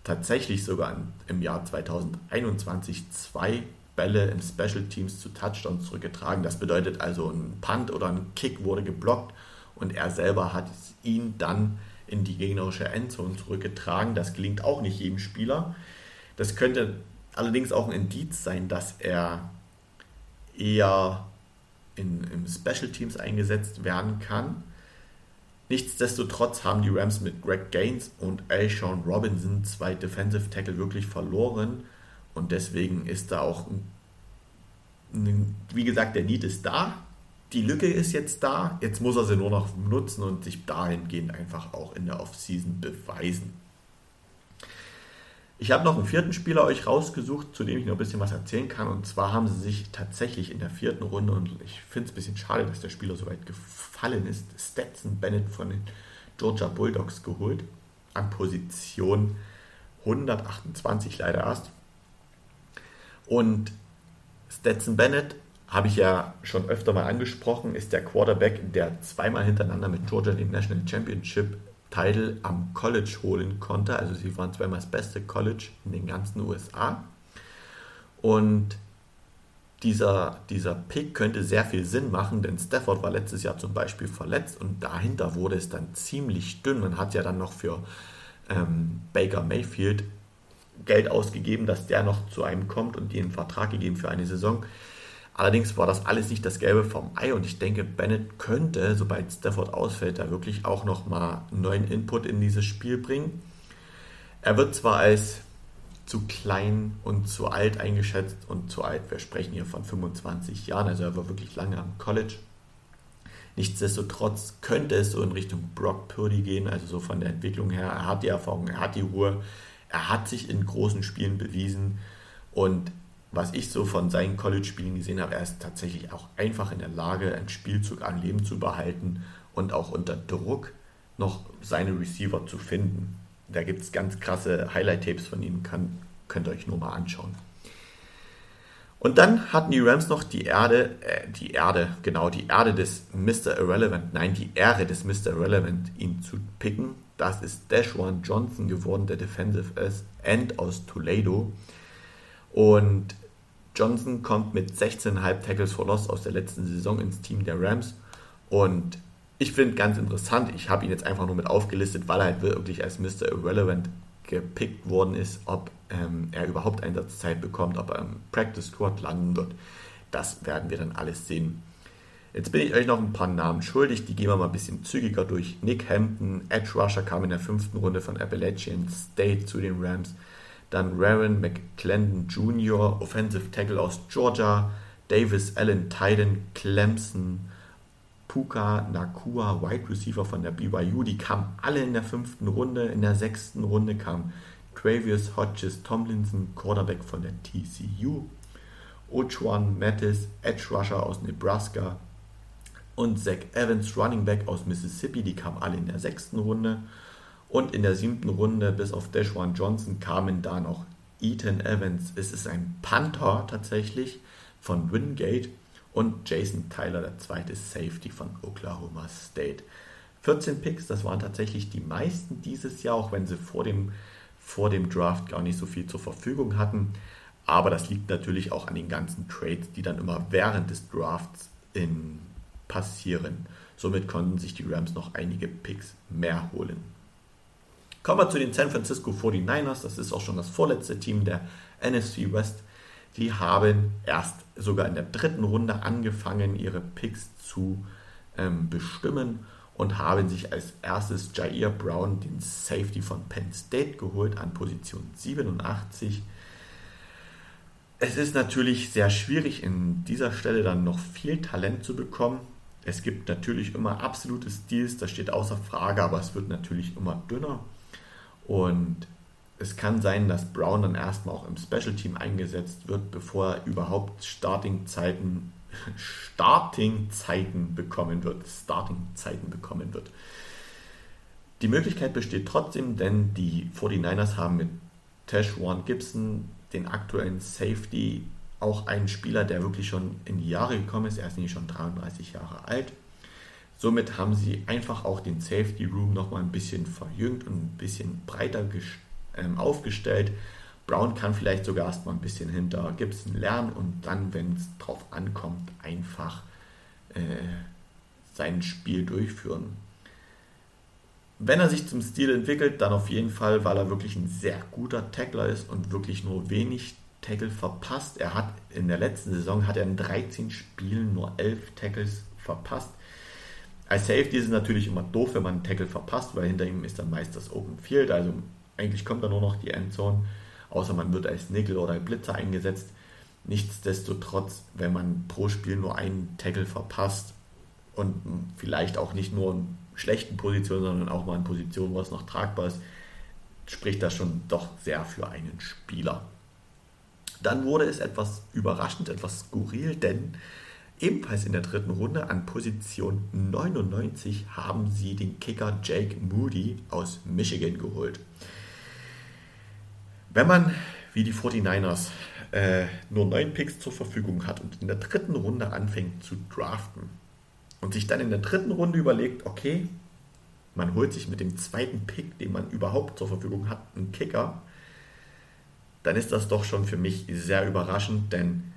tatsächlich sogar im Jahr 2021 zwei Bälle im Special Teams zu Touchdowns zurückgetragen. Das bedeutet also, ein Punt oder ein Kick wurde geblockt und er selber hat ihn dann in die gegnerische Endzone zurückgetragen. Das gelingt auch nicht jedem Spieler. Das könnte allerdings auch ein Indiz sein, dass er eher in, in Special Teams eingesetzt werden kann. Nichtsdestotrotz haben die Rams mit Greg Gaines und Alshon Robinson zwei Defensive Tackle wirklich verloren und deswegen ist da auch, wie gesagt, der Need ist da, die Lücke ist jetzt da, jetzt muss er sie nur noch nutzen und sich dahingehend einfach auch in der Offseason beweisen. Ich habe noch einen vierten Spieler euch rausgesucht, zu dem ich noch ein bisschen was erzählen kann. Und zwar haben sie sich tatsächlich in der vierten Runde, und ich finde es ein bisschen schade, dass der Spieler so weit gefallen ist, Stetson Bennett von den Georgia Bulldogs geholt. An Position 128 leider erst. Und Stetson Bennett, habe ich ja schon öfter mal angesprochen, ist der Quarterback, der zweimal hintereinander mit Georgia den National Championship Title am College holen konnte. Also sie waren zweimal das beste College in den ganzen USA. Und dieser, dieser Pick könnte sehr viel Sinn machen, denn Stafford war letztes Jahr zum Beispiel verletzt und dahinter wurde es dann ziemlich dünn. Man hat ja dann noch für ähm, Baker Mayfield Geld ausgegeben, dass der noch zu einem kommt und einen Vertrag gegeben für eine Saison. Allerdings war das alles nicht das Gelbe vom Ei und ich denke, Bennett könnte, sobald Stafford ausfällt, da wirklich auch nochmal neuen Input in dieses Spiel bringen. Er wird zwar als zu klein und zu alt eingeschätzt und zu alt, wir sprechen hier von 25 Jahren, also er war wirklich lange am College. Nichtsdestotrotz könnte es so in Richtung Brock Purdy gehen, also so von der Entwicklung her. Er hat die Erfahrung, er hat die Ruhe, er hat sich in großen Spielen bewiesen und was ich so von seinen College-Spielen gesehen habe, er ist tatsächlich auch einfach in der Lage, einen Spielzug am Leben zu behalten und auch unter Druck noch seine Receiver zu finden. Da gibt es ganz krasse Highlight-Tapes von ihm, kann, könnt ihr euch nur mal anschauen. Und dann hatten die Rams noch die Erde, äh, die Erde, genau, die Erde des Mr. Irrelevant, nein, die Ehre des Mr. Irrelevant, ihn zu picken. Das ist Dashwan Johnson geworden, der Defensive End aus Toledo. Und Johnson kommt mit 16,5 Tackles for Loss aus der letzten Saison ins Team der Rams. Und ich finde ganz interessant, ich habe ihn jetzt einfach nur mit aufgelistet, weil er halt wirklich als Mr. Irrelevant gepickt worden ist, ob ähm, er überhaupt Einsatzzeit bekommt, ob er im Practice Squad landen wird. Das werden wir dann alles sehen. Jetzt bin ich euch noch ein paar Namen schuldig, die gehen wir mal ein bisschen zügiger durch. Nick Hampton, Edge Rusher kam in der fünften Runde von Appalachian State zu den Rams. Dann Raren McClendon Jr., Offensive Tackle aus Georgia, Davis Allen Titan, Clemson, Puka Nakua, Wide Receiver von der BYU, die kamen alle in der fünften Runde. In der sechsten Runde kam Travius Hodges Tomlinson, Quarterback von der TCU, Ochuan Mattis, Edge Rusher aus Nebraska und Zach Evans, Running Back aus Mississippi, die kamen alle in der sechsten Runde. Und in der siebten Runde, bis auf Deshwan Johnson, kamen da noch Ethan Evans. Es ist ein Panther tatsächlich von Wingate und Jason Tyler, der zweite Safety von Oklahoma State. 14 Picks, das waren tatsächlich die meisten dieses Jahr, auch wenn sie vor dem, vor dem Draft gar nicht so viel zur Verfügung hatten. Aber das liegt natürlich auch an den ganzen Trades, die dann immer während des Drafts in, passieren. Somit konnten sich die Rams noch einige Picks mehr holen. Kommen wir zu den San Francisco 49ers. Das ist auch schon das vorletzte Team der NFC West. Die haben erst sogar in der dritten Runde angefangen, ihre Picks zu ähm, bestimmen und haben sich als erstes Jair Brown, den Safety von Penn State, geholt an Position 87. Es ist natürlich sehr schwierig, in dieser Stelle dann noch viel Talent zu bekommen. Es gibt natürlich immer absolute Stils, das steht außer Frage, aber es wird natürlich immer dünner. Und es kann sein, dass Brown dann erstmal auch im Special Team eingesetzt wird, bevor er überhaupt Starting-Zeiten Starting bekommen wird. Starting-Zeiten bekommen wird. Die Möglichkeit besteht trotzdem, denn die 49ers haben mit Tashwan Gibson, den aktuellen Safety, auch einen Spieler, der wirklich schon in die Jahre gekommen ist. Er ist nämlich schon 33 Jahre alt. Somit haben sie einfach auch den Safety Room nochmal ein bisschen verjüngt und ein bisschen breiter ähm, aufgestellt. Brown kann vielleicht sogar erstmal ein bisschen hinter Gibson lernen und dann, wenn es drauf ankommt, einfach äh, sein Spiel durchführen. Wenn er sich zum Stil entwickelt, dann auf jeden Fall, weil er wirklich ein sehr guter Tackler ist und wirklich nur wenig Tackle verpasst. Er hat in der letzten Saison hat er in 13 Spielen nur 11 Tackles verpasst. Als Safety ist es natürlich immer doof, wenn man einen Tackle verpasst, weil hinter ihm ist dann meist das Open Field. Also eigentlich kommt da nur noch die Endzone, außer man wird als Nickel oder Blitzer eingesetzt. Nichtsdestotrotz, wenn man pro Spiel nur einen Tackle verpasst und vielleicht auch nicht nur in schlechten Positionen, sondern auch mal in Positionen, wo es noch tragbar ist, spricht das schon doch sehr für einen Spieler. Dann wurde es etwas überraschend, etwas skurril, denn ebenfalls in der dritten Runde an Position 99 haben sie den Kicker Jake Moody aus Michigan geholt. Wenn man, wie die 49ers, äh, nur neun Picks zur Verfügung hat und in der dritten Runde anfängt zu draften und sich dann in der dritten Runde überlegt, okay, man holt sich mit dem zweiten Pick, den man überhaupt zur Verfügung hat, einen Kicker, dann ist das doch schon für mich sehr überraschend, denn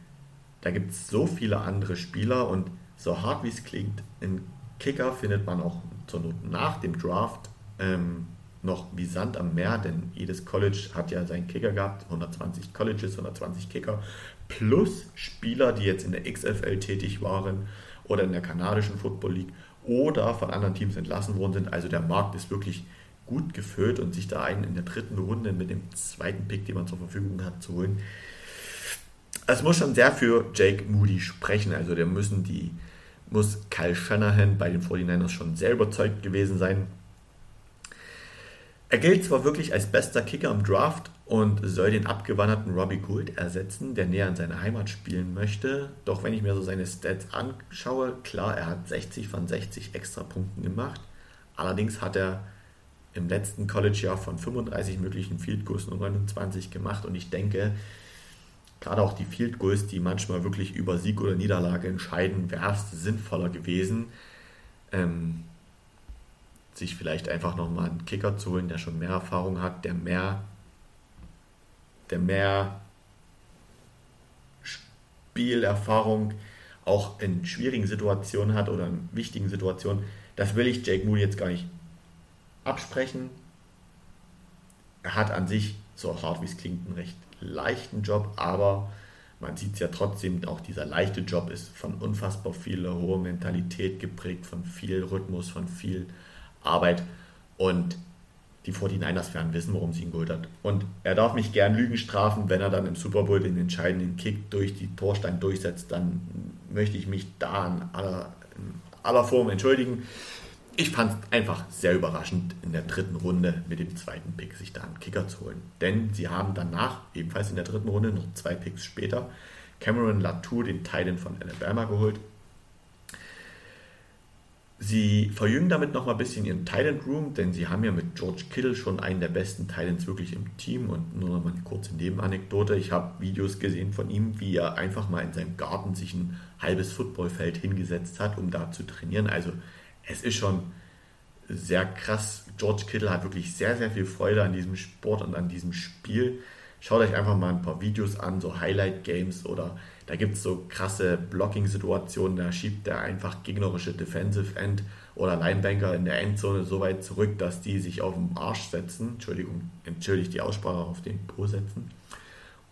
da gibt es so viele andere Spieler und so hart wie es klingt, einen Kicker findet man auch zur Not nach dem Draft ähm, noch wie Sand am Meer, denn jedes College hat ja seinen Kicker gehabt, 120 Colleges, 120 Kicker, plus Spieler, die jetzt in der XFL tätig waren oder in der kanadischen Football League oder von anderen Teams entlassen worden sind. Also der Markt ist wirklich gut gefüllt und sich da einen in der dritten Runde mit dem zweiten Pick, den man zur Verfügung hat, zu holen. Es muss schon sehr für Jake Moody sprechen. Also der müssen die, muss Kyle Shanahan bei den 49ers schon sehr überzeugt gewesen sein. Er gilt zwar wirklich als bester Kicker im Draft und soll den abgewanderten Robbie Gould ersetzen, der näher an seine Heimat spielen möchte. Doch wenn ich mir so seine Stats anschaue, klar, er hat 60 von 60 extra Punkten gemacht. Allerdings hat er im letzten College-Jahr von 35 möglichen Field Goals nur 29 gemacht und ich denke, gerade auch die Field Goals, die manchmal wirklich über Sieg oder Niederlage entscheiden, wäre es sinnvoller gewesen, ähm, sich vielleicht einfach nochmal einen Kicker zu holen, der schon mehr Erfahrung hat, der mehr, der mehr Spielerfahrung auch in schwierigen Situationen hat oder in wichtigen Situationen. Das will ich Jake Moody jetzt gar nicht absprechen. Er hat an sich, so hart wie es klingt, einen recht leichten Job, aber man sieht es ja trotzdem, auch dieser leichte Job ist von unfassbar viel hoher Mentalität geprägt, von viel Rhythmus, von viel Arbeit und die 49ers werden wissen, warum sie ihn geholt hat. Und er darf mich gern Lügen strafen, wenn er dann im Super Bowl den entscheidenden Kick durch die Torstein durchsetzt, dann möchte ich mich da in aller, in aller Form entschuldigen ich fand es einfach sehr überraschend, in der dritten Runde mit dem zweiten Pick sich da einen Kicker zu holen. Denn sie haben danach, ebenfalls in der dritten Runde, noch zwei Picks später, Cameron Latour, den Titan von Alabama, geholt. Sie verjüngen damit noch mal ein bisschen ihren Titan Room, denn sie haben ja mit George Kittle schon einen der besten Titans wirklich im Team. Und nur noch mal eine kurze Nebenanekdote. Ich habe Videos gesehen von ihm, wie er einfach mal in seinem Garten sich ein halbes Footballfeld hingesetzt hat, um da zu trainieren. Also es ist schon sehr krass. George Kittle hat wirklich sehr, sehr viel Freude an diesem Sport und an diesem Spiel. Schaut euch einfach mal ein paar Videos an, so Highlight-Games oder da gibt es so krasse Blocking-Situationen, da schiebt er einfach gegnerische Defensive End oder Linebanker in der Endzone so weit zurück, dass die sich auf den Arsch setzen. Entschuldigung, entschuldigt die Aussprache, auf den Po setzen.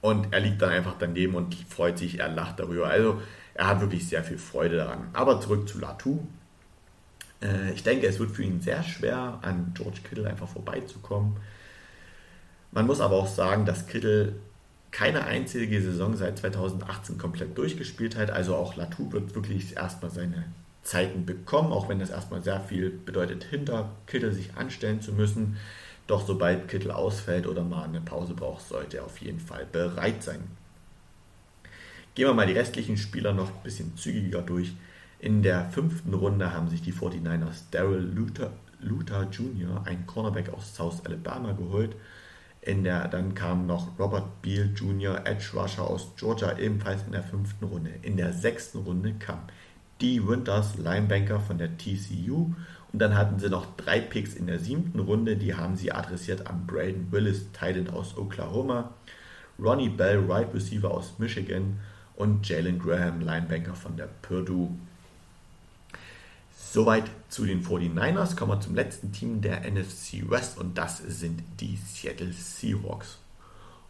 Und er liegt dann einfach daneben und freut sich, er lacht darüber. Also er hat wirklich sehr viel Freude daran. Aber zurück zu Latu. Äh, ich denke, es wird für ihn sehr schwer, an George Kittle einfach vorbeizukommen. Man muss aber auch sagen, dass Kittle keine einzige Saison seit 2018 komplett durchgespielt hat. Also auch Latu wird wirklich erstmal seine Zeiten bekommen, auch wenn das erstmal sehr viel bedeutet, hinter Kittel sich anstellen zu müssen. Doch sobald Kittel ausfällt oder mal eine Pause braucht, sollte er auf jeden Fall bereit sein. Gehen wir mal die restlichen Spieler noch ein bisschen zügiger durch. In der fünften Runde haben sich die 49ers Daryl Luther, Luther Jr., ein Cornerback aus South Alabama, geholt. In der, dann kam noch Robert Beal Jr., Edge Rusher aus Georgia, ebenfalls in der fünften Runde. In der sechsten Runde kam Dee Winters, Linebanker von der TCU. Und dann hatten sie noch drei Picks in der siebten Runde, die haben sie adressiert an Braden Willis, Titan aus Oklahoma. Ronnie Bell, right Receiver aus Michigan und Jalen Graham, Linebacker von der Purdue. Soweit zu den 49ers. Kommen wir zum letzten Team der NFC West und das sind die Seattle Seahawks.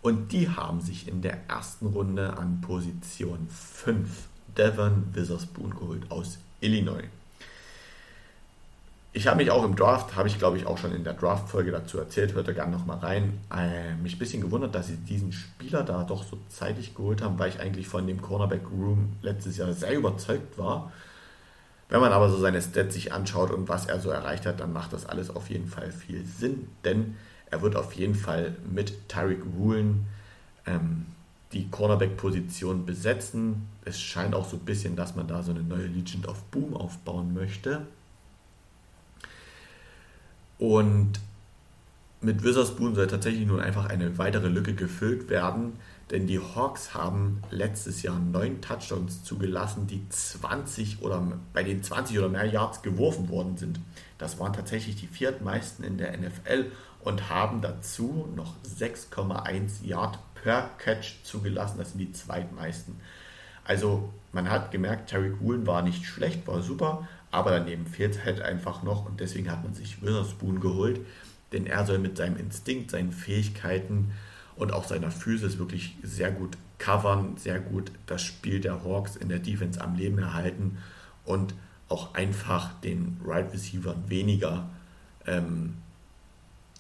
Und die haben sich in der ersten Runde an Position 5 Devon Witherspoon geholt aus Illinois. Ich habe mich auch im Draft, habe ich glaube ich auch schon in der Draft-Folge dazu erzählt, hört da gerne nochmal rein, äh, mich ein bisschen gewundert, dass sie diesen Spieler da doch so zeitig geholt haben, weil ich eigentlich von dem Cornerback-Room letztes Jahr sehr überzeugt war. Wenn man aber so seine Stats sich anschaut und was er so erreicht hat, dann macht das alles auf jeden Fall viel Sinn, denn er wird auf jeden Fall mit Tyreek Woolen ähm, die Cornerback-Position besetzen. Es scheint auch so ein bisschen, dass man da so eine neue Legend of Boom aufbauen möchte. Und mit Witherspoon soll tatsächlich nun einfach eine weitere Lücke gefüllt werden, denn die Hawks haben letztes Jahr neun Touchdowns zugelassen, die 20 oder bei den 20 oder mehr Yards geworfen worden sind. Das waren tatsächlich die viertmeisten in der NFL und haben dazu noch 6,1 Yard per Catch zugelassen. Das sind die zweitmeisten. Also man hat gemerkt, Terry Woolen war nicht schlecht, war super, aber daneben fehlt es halt einfach noch und deswegen hat man sich Witherspoon geholt, denn er soll mit seinem Instinkt, seinen Fähigkeiten und auch seiner Physis wirklich sehr gut covern, sehr gut das Spiel der Hawks in der Defense am Leben erhalten und auch einfach den Right Receiver weniger, ähm,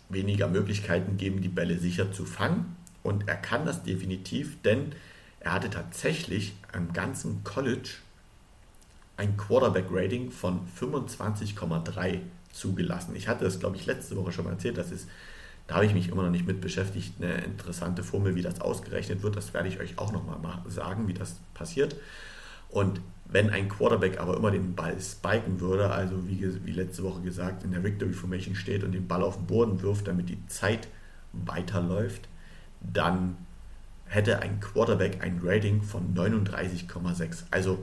weniger Möglichkeiten geben, die Bälle sicher zu fangen. Und er kann das definitiv, denn er hatte tatsächlich am ganzen College ein Quarterback-Rating von 25,3 zugelassen. Ich hatte das, glaube ich, letzte Woche schon mal erzählt. Das ist, da habe ich mich immer noch nicht mit beschäftigt, eine interessante Formel, wie das ausgerechnet wird. Das werde ich euch auch nochmal sagen, wie das passiert. Und wenn ein Quarterback aber immer den Ball spiken würde, also wie, wie letzte Woche gesagt, in der Victory Formation steht und den Ball auf den Boden wirft, damit die Zeit weiterläuft, dann hätte ein Quarterback ein Rating von 39,6. Also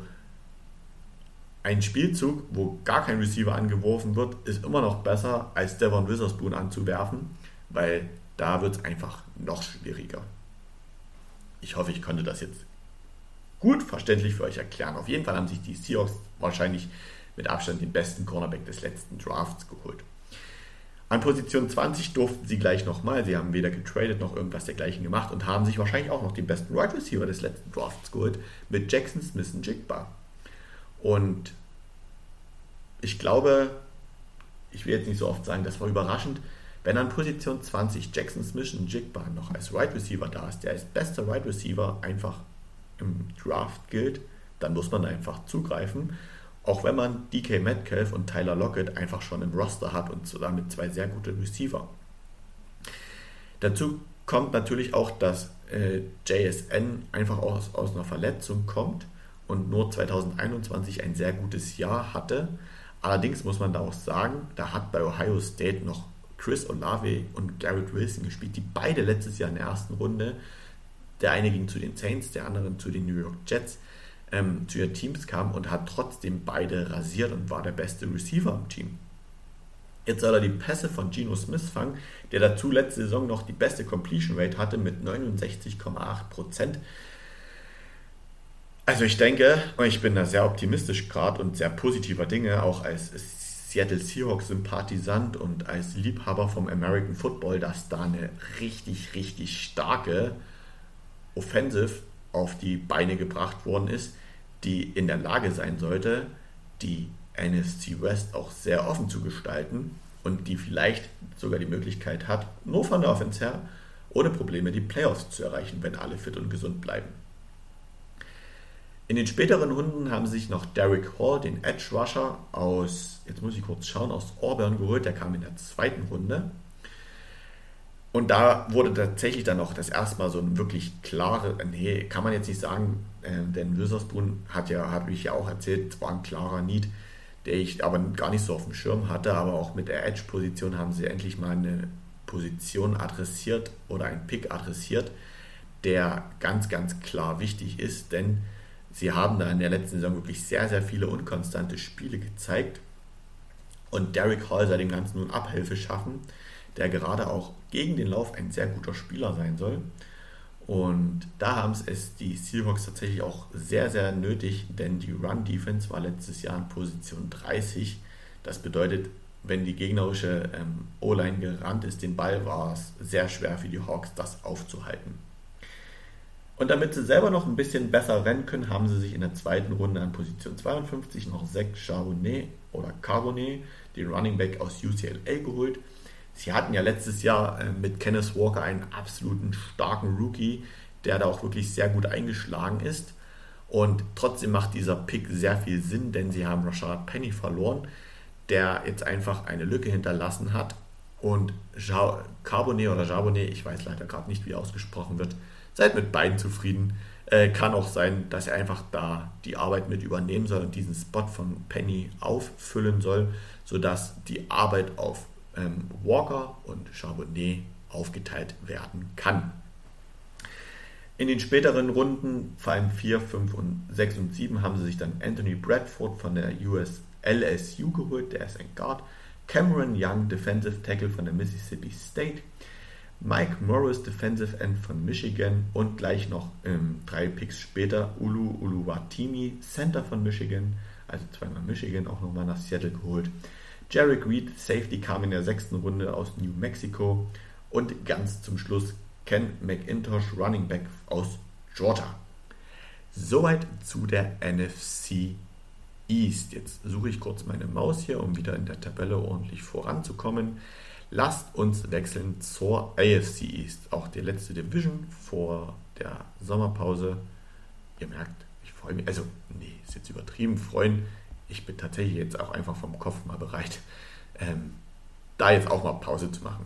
ein Spielzug, wo gar kein Receiver angeworfen wird, ist immer noch besser, als Devon Witherspoon anzuwerfen, weil da wird es einfach noch schwieriger. Ich hoffe, ich konnte das jetzt gut verständlich für euch erklären. Auf jeden Fall haben sich die Seahawks wahrscheinlich mit Abstand den besten Cornerback des letzten Drafts geholt. An Position 20 durften sie gleich nochmal. Sie haben weder getradet noch irgendwas dergleichen gemacht und haben sich wahrscheinlich auch noch den besten Wide right Receiver des letzten Drafts geholt mit Jackson Smith und Jigba. Und ich glaube, ich will jetzt nicht so oft sagen, das war überraschend, wenn an Position 20 Jackson Smith und Jigba noch als Wide right Receiver da ist, der als bester Wide right Receiver einfach im Draft gilt, dann muss man einfach zugreifen. Auch wenn man DK Metcalf und Tyler Lockett einfach schon im Roster hat und damit zwei sehr gute Receiver. Dazu kommt natürlich auch, dass äh, JSN einfach aus, aus einer Verletzung kommt und nur 2021 ein sehr gutes Jahr hatte. Allerdings muss man da auch sagen, da hat bei Ohio State noch Chris Olave und Garrett Wilson gespielt, die beide letztes Jahr in der ersten Runde, der eine ging zu den Saints, der andere zu den New York Jets, ähm, zu ihren Teams kamen und hat trotzdem beide rasiert und war der beste Receiver im Team. Jetzt soll er die Pässe von Geno Smith fangen, der dazu letzte Saison noch die beste Completion Rate hatte mit 69,8%. Also ich denke, ich bin da sehr optimistisch gerade und sehr positiver Dinge, auch als Seattle Seahawks Sympathisant und als Liebhaber vom American Football, dass da eine richtig, richtig starke Offensive auf die Beine gebracht worden ist, die in der Lage sein sollte, die NFC West auch sehr offen zu gestalten und die vielleicht sogar die Möglichkeit hat, nur von der Offense her, ohne Probleme die Playoffs zu erreichen, wenn alle fit und gesund bleiben. In den späteren Runden haben sich noch Derek Hall, den Edge Rusher aus, jetzt muss ich kurz schauen, aus Auburn geholt. Der kam in der zweiten Runde. Und da wurde tatsächlich dann auch das erste Mal so ein wirklich klare, nee, kann man jetzt nicht sagen, äh, denn Witherspoon hat ja, habe ich ja auch erzählt, war ein klarer Need, der ich aber gar nicht so auf dem Schirm hatte, aber auch mit der Edge-Position haben sie endlich mal eine Position adressiert oder einen Pick adressiert, der ganz, ganz klar wichtig ist, denn sie haben da in der letzten Saison wirklich sehr, sehr viele unkonstante Spiele gezeigt. Und Derek Hall soll dem Ganzen nun Abhilfe schaffen, der gerade auch gegen den Lauf ein sehr guter Spieler sein soll. Und da haben es die Seahawks tatsächlich auch sehr, sehr nötig, denn die Run-Defense war letztes Jahr in Position 30. Das bedeutet, wenn die gegnerische ähm, O-Line gerannt ist, den Ball war es sehr schwer für die Hawks, das aufzuhalten. Und damit sie selber noch ein bisschen besser rennen können, haben sie sich in der zweiten Runde an Position 52 noch Zach Charbonnet oder Carbonet, den Running Back aus UCLA, geholt. Sie hatten ja letztes Jahr äh, mit Kenneth Walker einen absoluten starken Rookie, der da auch wirklich sehr gut eingeschlagen ist. Und trotzdem macht dieser Pick sehr viel Sinn, denn sie haben Rashad Penny verloren, der jetzt einfach eine Lücke hinterlassen hat. Und Carbonet oder Charbonnet, ich weiß leider gerade nicht, wie ausgesprochen wird, seid mit beiden zufrieden. Äh, kann auch sein, dass er einfach da die Arbeit mit übernehmen soll und diesen Spot von Penny auffüllen soll, sodass die Arbeit auf ähm, Walker und Charbonnet aufgeteilt werden kann. In den späteren Runden, vor allem 4, 5 und 6 und 7, haben sie sich dann Anthony Bradford von der US LSU geholt, der ist ein Guard, Cameron Young, Defensive Tackle von der Mississippi State, Mike Morris, Defensive End von Michigan und gleich noch ähm, drei Picks später Ulu Uluwatimi, Center von Michigan, also zweimal Michigan, auch nochmal nach Seattle geholt. Jarek Reed, Safety, kam in der sechsten Runde aus New Mexico. Und ganz zum Schluss Ken McIntosh, Running Back aus Georgia. Soweit zu der NFC East. Jetzt suche ich kurz meine Maus hier, um wieder in der Tabelle ordentlich voranzukommen. Lasst uns wechseln zur AFC East, auch die letzte Division vor der Sommerpause. Ihr merkt, ich freue mich, also nee, ist jetzt übertrieben, freuen ich bin tatsächlich jetzt auch einfach vom Kopf mal bereit, ähm, da jetzt auch mal Pause zu machen.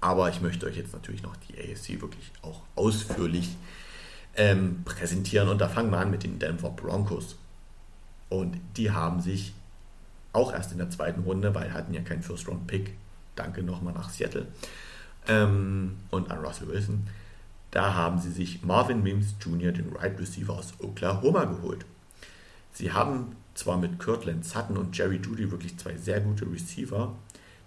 Aber ich möchte euch jetzt natürlich noch die AFC wirklich auch ausführlich ähm, präsentieren. Und da fangen wir an mit den Denver Broncos. Und die haben sich auch erst in der zweiten Runde, weil hatten ja keinen First-Round-Pick, danke nochmal nach Seattle ähm, und an Russell Wilson, da haben sie sich Marvin Mims Jr., den Right Receiver aus Oklahoma, geholt. Sie haben zwar mit Kirtland Sutton und Jerry Judy wirklich zwei sehr gute Receiver,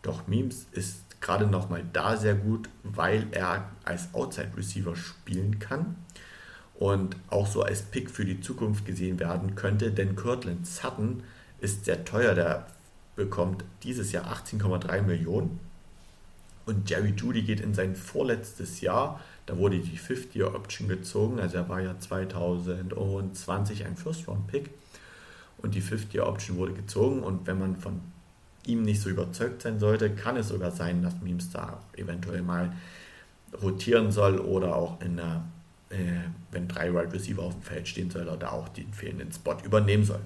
doch Memes ist gerade nochmal da sehr gut, weil er als Outside Receiver spielen kann und auch so als Pick für die Zukunft gesehen werden könnte, denn Kirtland Sutton ist sehr teuer, der bekommt dieses Jahr 18,3 Millionen. Und Jerry Judy geht in sein vorletztes Jahr, da wurde die 50-Year-Option gezogen, also er war ja 2020 ein First-Round-Pick und die 50-Year-Option wurde gezogen. Und wenn man von ihm nicht so überzeugt sein sollte, kann es sogar sein, dass Memes da eventuell mal rotieren soll oder auch in der, äh, wenn drei Wide Receiver auf dem Feld stehen soll, oder auch den fehlenden Spot übernehmen soll.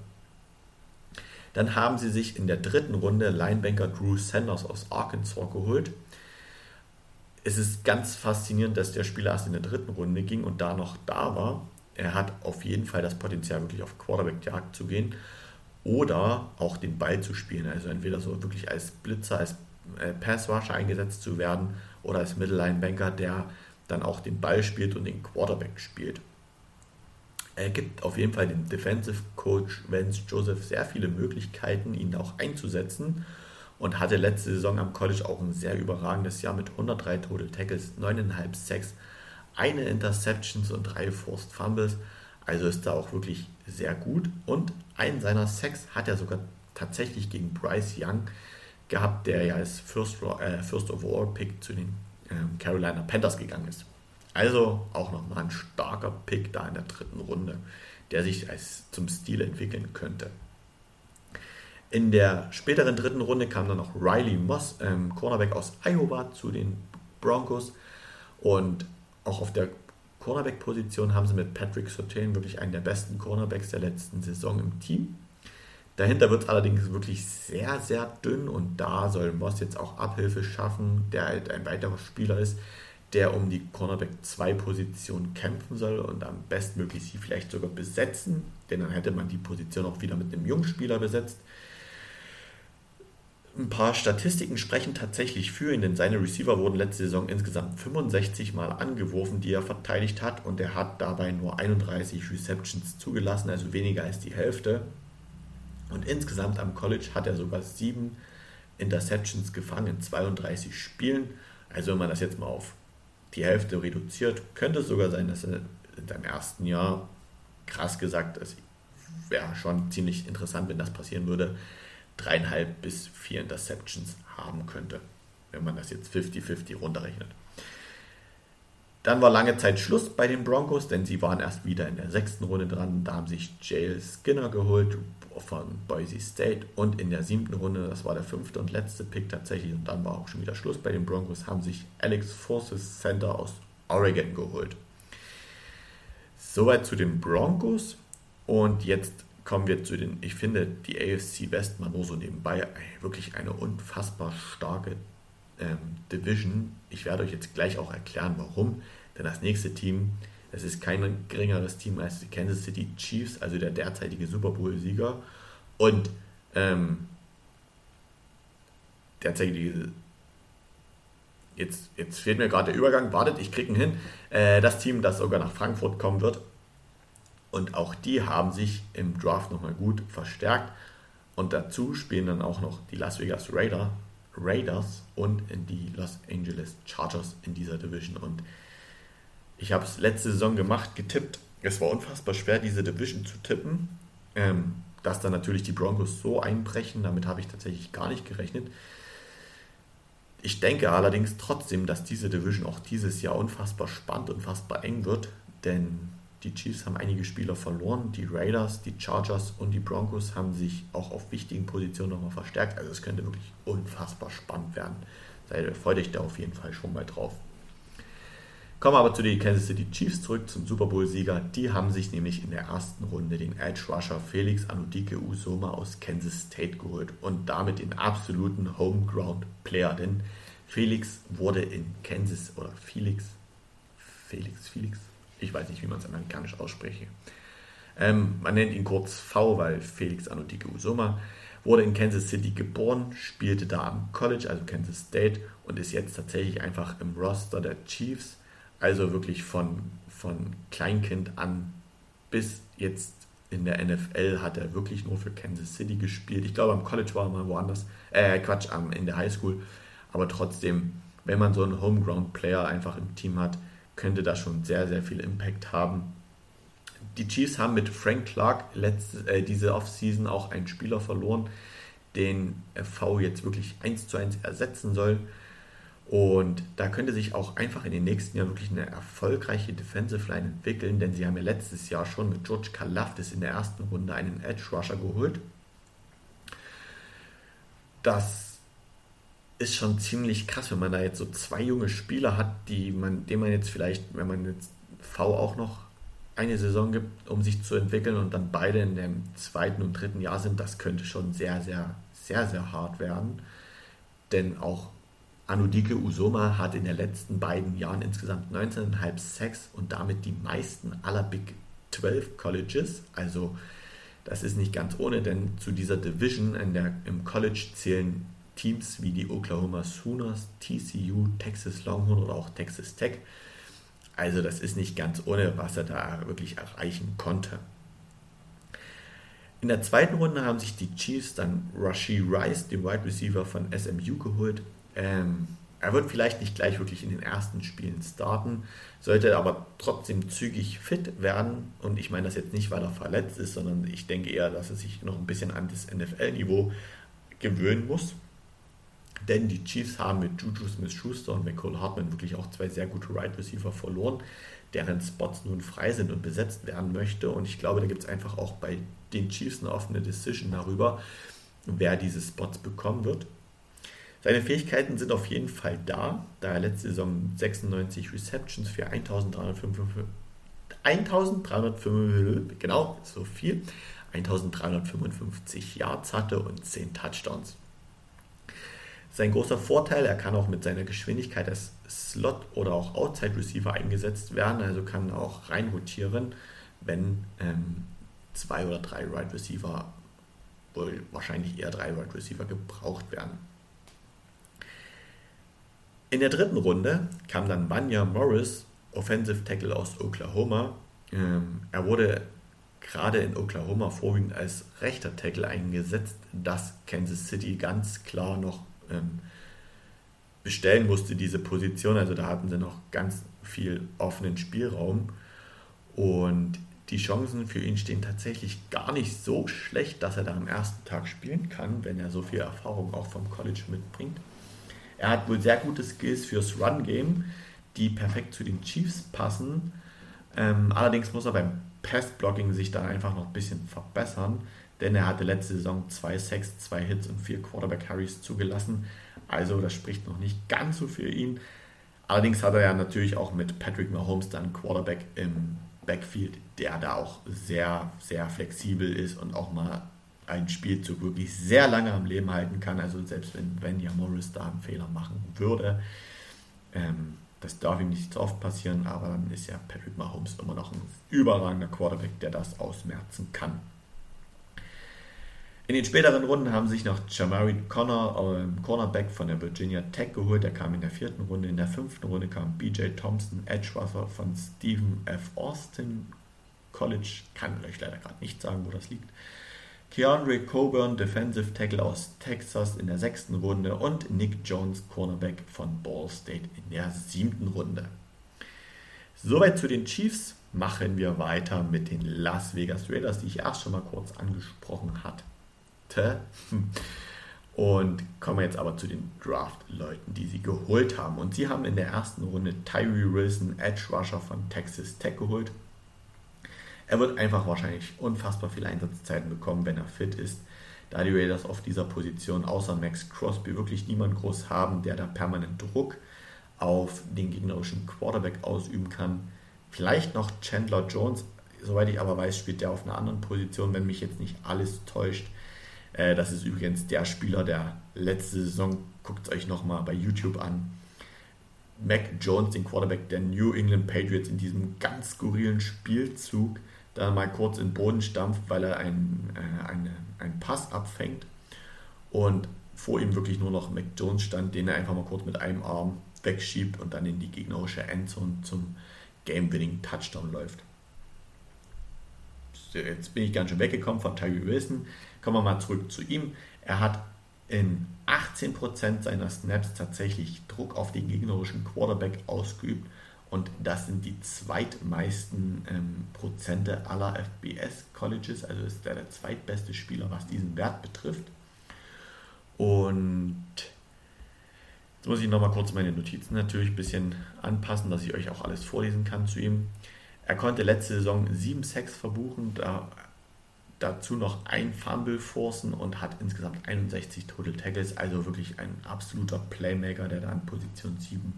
Dann haben sie sich in der dritten Runde Linebanker Drew Sanders aus Arkansas geholt. Es ist ganz faszinierend, dass der Spieler erst in der dritten Runde ging und da noch da war er hat auf jeden Fall das Potenzial, wirklich auf Quarterback-Jagd zu gehen oder auch den Ball zu spielen. Also entweder so wirklich als Blitzer, als äh, Passwasher eingesetzt zu werden oder als Mittellinebanker, der dann auch den Ball spielt und den Quarterback spielt. Er gibt auf jeden Fall dem Defensive Coach Vance Joseph sehr viele Möglichkeiten, ihn auch einzusetzen und hatte letzte Saison am College auch ein sehr überragendes Jahr mit 103 Total Tackles, 9,5 Sacks, eine Interceptions und drei Forced Fumbles. Also ist da auch wirklich sehr gut. Und einen seiner Sacks hat er sogar tatsächlich gegen Bryce Young gehabt, der ja als First, äh, First Overall Pick zu den ähm, Carolina Panthers gegangen ist. Also auch nochmal ein starker Pick da in der dritten Runde, der sich als zum Stil entwickeln könnte. In der späteren dritten Runde kam dann noch Riley Moss, ähm, Cornerback aus Iowa, zu den Broncos. Und auch auf der Cornerback-Position haben sie mit Patrick Sotain wirklich einen der besten Cornerbacks der letzten Saison im Team. Dahinter wird es allerdings wirklich sehr, sehr dünn und da soll Moss jetzt auch Abhilfe schaffen, der halt ein weiterer Spieler ist, der um die Cornerback 2 Position kämpfen soll und am bestmöglich sie vielleicht sogar besetzen, denn dann hätte man die Position auch wieder mit einem Jungspieler besetzt. Ein paar Statistiken sprechen tatsächlich für ihn, denn seine Receiver wurden letzte Saison insgesamt 65 Mal angeworfen, die er verteidigt hat und er hat dabei nur 31 Receptions zugelassen, also weniger als die Hälfte. Und insgesamt am College hat er sogar 7 Interceptions gefangen in 32 Spielen. Also wenn man das jetzt mal auf die Hälfte reduziert. Könnte sogar sein, dass er in seinem ersten Jahr, krass gesagt, es wäre schon ziemlich interessant, wenn das passieren würde, dreieinhalb bis vier Interceptions haben könnte, wenn man das jetzt 50-50 runterrechnet. Dann war lange Zeit Schluss bei den Broncos, denn sie waren erst wieder in der sechsten Runde dran. Da haben sich Jale Skinner geholt von Boise State und in der siebten Runde, das war der fünfte und letzte Pick tatsächlich, und dann war auch schon wieder Schluss bei den Broncos, haben sich Alex Forces Center aus Oregon geholt. Soweit zu den Broncos. Und jetzt kommen wir zu den, ich finde die AFC West mal nur so nebenbei, wirklich eine unfassbar starke ähm, Division. Ich werde euch jetzt gleich auch erklären, warum. Denn das nächste Team, es ist kein geringeres Team als die Kansas City Chiefs, also der derzeitige Super Bowl-Sieger. Und ähm, derzeitige Jetzt, jetzt fehlt mir gerade der Übergang. Wartet, ich kriege ihn hin. Äh, das Team, das sogar nach Frankfurt kommen wird. Und auch die haben sich im Draft nochmal gut verstärkt. Und dazu spielen dann auch noch die Las Vegas Raider, Raiders und die Los Angeles Chargers in dieser Division. Und ich habe es letzte Saison gemacht, getippt. Es war unfassbar schwer, diese Division zu tippen. Ähm, dass dann natürlich die Broncos so einbrechen, damit habe ich tatsächlich gar nicht gerechnet. Ich denke allerdings trotzdem, dass diese Division auch dieses Jahr unfassbar spannend, unfassbar eng wird, denn die Chiefs haben einige Spieler verloren. Die Raiders, die Chargers und die Broncos haben sich auch auf wichtigen Positionen nochmal verstärkt. Also es könnte wirklich unfassbar spannend werden. Seid, freut euch da auf jeden Fall schon mal drauf. Kommen wir aber zu den Kansas City Chiefs zurück zum Super Bowl-Sieger. Die haben sich nämlich in der ersten Runde den Edge Rusher Felix Anudike Usoma aus Kansas State geholt und damit den absoluten Homeground Player. Denn Felix wurde in Kansas oder Felix, Felix, Felix, ich weiß nicht, wie man es amerikanisch ausspreche. Ähm, man nennt ihn kurz V, weil Felix Anodike Usoma wurde in Kansas City geboren, spielte da am College, also Kansas State, und ist jetzt tatsächlich einfach im Roster der Chiefs. Also wirklich von, von Kleinkind an bis jetzt in der NFL hat er wirklich nur für Kansas City gespielt. Ich glaube, am College war er mal woanders. Äh, Quatsch, in der High School. Aber trotzdem, wenn man so einen Homeground-Player einfach im Team hat, könnte das schon sehr, sehr viel Impact haben. Die Chiefs haben mit Frank Clark letzte, äh, diese Offseason auch einen Spieler verloren, den V jetzt wirklich eins zu eins ersetzen soll. Und da könnte sich auch einfach in den nächsten Jahren wirklich eine erfolgreiche Defensive Line entwickeln, denn sie haben ja letztes Jahr schon mit George Kalafdis in der ersten Runde einen Edge Rusher geholt. Das ist schon ziemlich krass, wenn man da jetzt so zwei junge Spieler hat, die man, denen man jetzt vielleicht, wenn man jetzt V auch noch eine Saison gibt, um sich zu entwickeln und dann beide in dem zweiten und dritten Jahr sind, das könnte schon sehr, sehr, sehr, sehr hart werden. Denn auch Anudike Usoma hat in den letzten beiden Jahren insgesamt 19,5 Sacks und damit die meisten aller Big 12 Colleges. Also das ist nicht ganz ohne, denn zu dieser Division der, im College zählen Teams wie die Oklahoma Sooners, TCU, Texas Longhorn oder auch Texas Tech. Also das ist nicht ganz ohne, was er da wirklich erreichen konnte. In der zweiten Runde haben sich die Chiefs dann Rashi Rice, den Wide Receiver von SMU, geholt. Ähm, er wird vielleicht nicht gleich wirklich in den ersten Spielen starten, sollte aber trotzdem zügig fit werden. Und ich meine das jetzt nicht, weil er verletzt ist, sondern ich denke eher, dass er sich noch ein bisschen an das NFL-Niveau gewöhnen muss. Denn die Chiefs haben mit Juju Smith-Schuster und McCall Hartman wirklich auch zwei sehr gute Wide right Receiver verloren, deren Spots nun frei sind und besetzt werden möchte. Und ich glaube, da gibt es einfach auch bei den Chiefs eine offene Decision darüber, wer diese Spots bekommen wird. Seine Fähigkeiten sind auf jeden Fall da, da er letzte Saison 96 Receptions für 1355, 1305, genau, so viel, 1355 Yards hatte und 10 Touchdowns. Sein großer Vorteil, er kann auch mit seiner Geschwindigkeit als Slot oder auch Outside Receiver eingesetzt werden, also kann auch reinrotieren, wenn ähm, zwei oder drei Right Receiver, wohl wahrscheinlich eher drei Right Receiver gebraucht werden. In der dritten Runde kam dann Vanya Morris, Offensive Tackle aus Oklahoma. Ähm, er wurde gerade in Oklahoma vorwiegend als rechter Tackle eingesetzt, das Kansas City ganz klar noch ähm, bestellen musste, diese Position. Also da hatten sie noch ganz viel offenen Spielraum. Und die Chancen für ihn stehen tatsächlich gar nicht so schlecht, dass er da am ersten Tag spielen kann, wenn er so viel Erfahrung auch vom College mitbringt. Er hat wohl sehr gute Skills fürs Run-Game, die perfekt zu den Chiefs passen. Ähm, allerdings muss er beim Pass-Blocking sich da einfach noch ein bisschen verbessern, denn er hatte letzte Saison zwei Sacks, zwei Hits und vier Quarterback-Carries zugelassen. Also das spricht noch nicht ganz so für ihn. Allerdings hat er ja natürlich auch mit Patrick Mahomes dann Quarterback im Backfield, der da auch sehr, sehr flexibel ist und auch mal einen Spielzug wirklich sehr lange am Leben halten kann. Also selbst wenn Vanya Morris da einen Fehler machen würde, ähm, das darf ihm nicht so oft passieren, aber dann ist ja Patrick Mahomes immer noch ein überragender Quarterback, der das ausmerzen kann. In den späteren Runden haben sich noch Jamari Connor, ähm, Cornerback von der Virginia Tech geholt. Der kam in der vierten Runde. In der fünften Runde kam BJ Thompson, Edge Rusher von Stephen F. Austin College. Kann euch leider gerade nicht sagen, wo das liegt. Keandre Coburn, Defensive Tackle aus Texas in der sechsten Runde und Nick Jones, Cornerback von Ball State in der siebten Runde. Soweit zu den Chiefs. Machen wir weiter mit den Las Vegas Raiders, die ich erst schon mal kurz angesprochen hatte. Und kommen wir jetzt aber zu den Draft-Leuten, die sie geholt haben. Und sie haben in der ersten Runde Tyree Wilson, Edge Rusher von Texas Tech geholt. Er wird einfach wahrscheinlich unfassbar viele Einsatzzeiten bekommen, wenn er fit ist. Da die Raiders auf dieser Position außer Max Crosby wirklich niemand groß haben, der da permanent Druck auf den gegnerischen Quarterback ausüben kann. Vielleicht noch Chandler Jones, soweit ich aber weiß, spielt der auf einer anderen Position, wenn mich jetzt nicht alles täuscht. Äh, das ist übrigens der Spieler der letzte Saison. Guckt es euch nochmal bei YouTube an. Mac Jones, den Quarterback der New England Patriots, in diesem ganz skurrilen Spielzug da mal kurz in den Boden stampft, weil er einen, äh, eine, einen Pass abfängt und vor ihm wirklich nur noch Mac Jones stand, den er einfach mal kurz mit einem Arm wegschiebt und dann in die gegnerische Endzone zum Game-Winning Touchdown läuft. Jetzt bin ich ganz schön weggekommen von Tyree Wilson. Kommen wir mal zurück zu ihm. Er hat in 18% seiner Snaps tatsächlich Druck auf den gegnerischen Quarterback ausgeübt und das sind die zweitmeisten ähm, Prozente aller FBS-Colleges, also ist er der zweitbeste Spieler, was diesen Wert betrifft. Und jetzt muss ich nochmal kurz meine Notizen natürlich ein bisschen anpassen, dass ich euch auch alles vorlesen kann zu ihm. Er konnte letzte Saison 7 Sacks verbuchen, da dazu noch ein Fumble forcen und hat insgesamt 61 Total Tackles, also wirklich ein absoluter Playmaker, der da in Position 7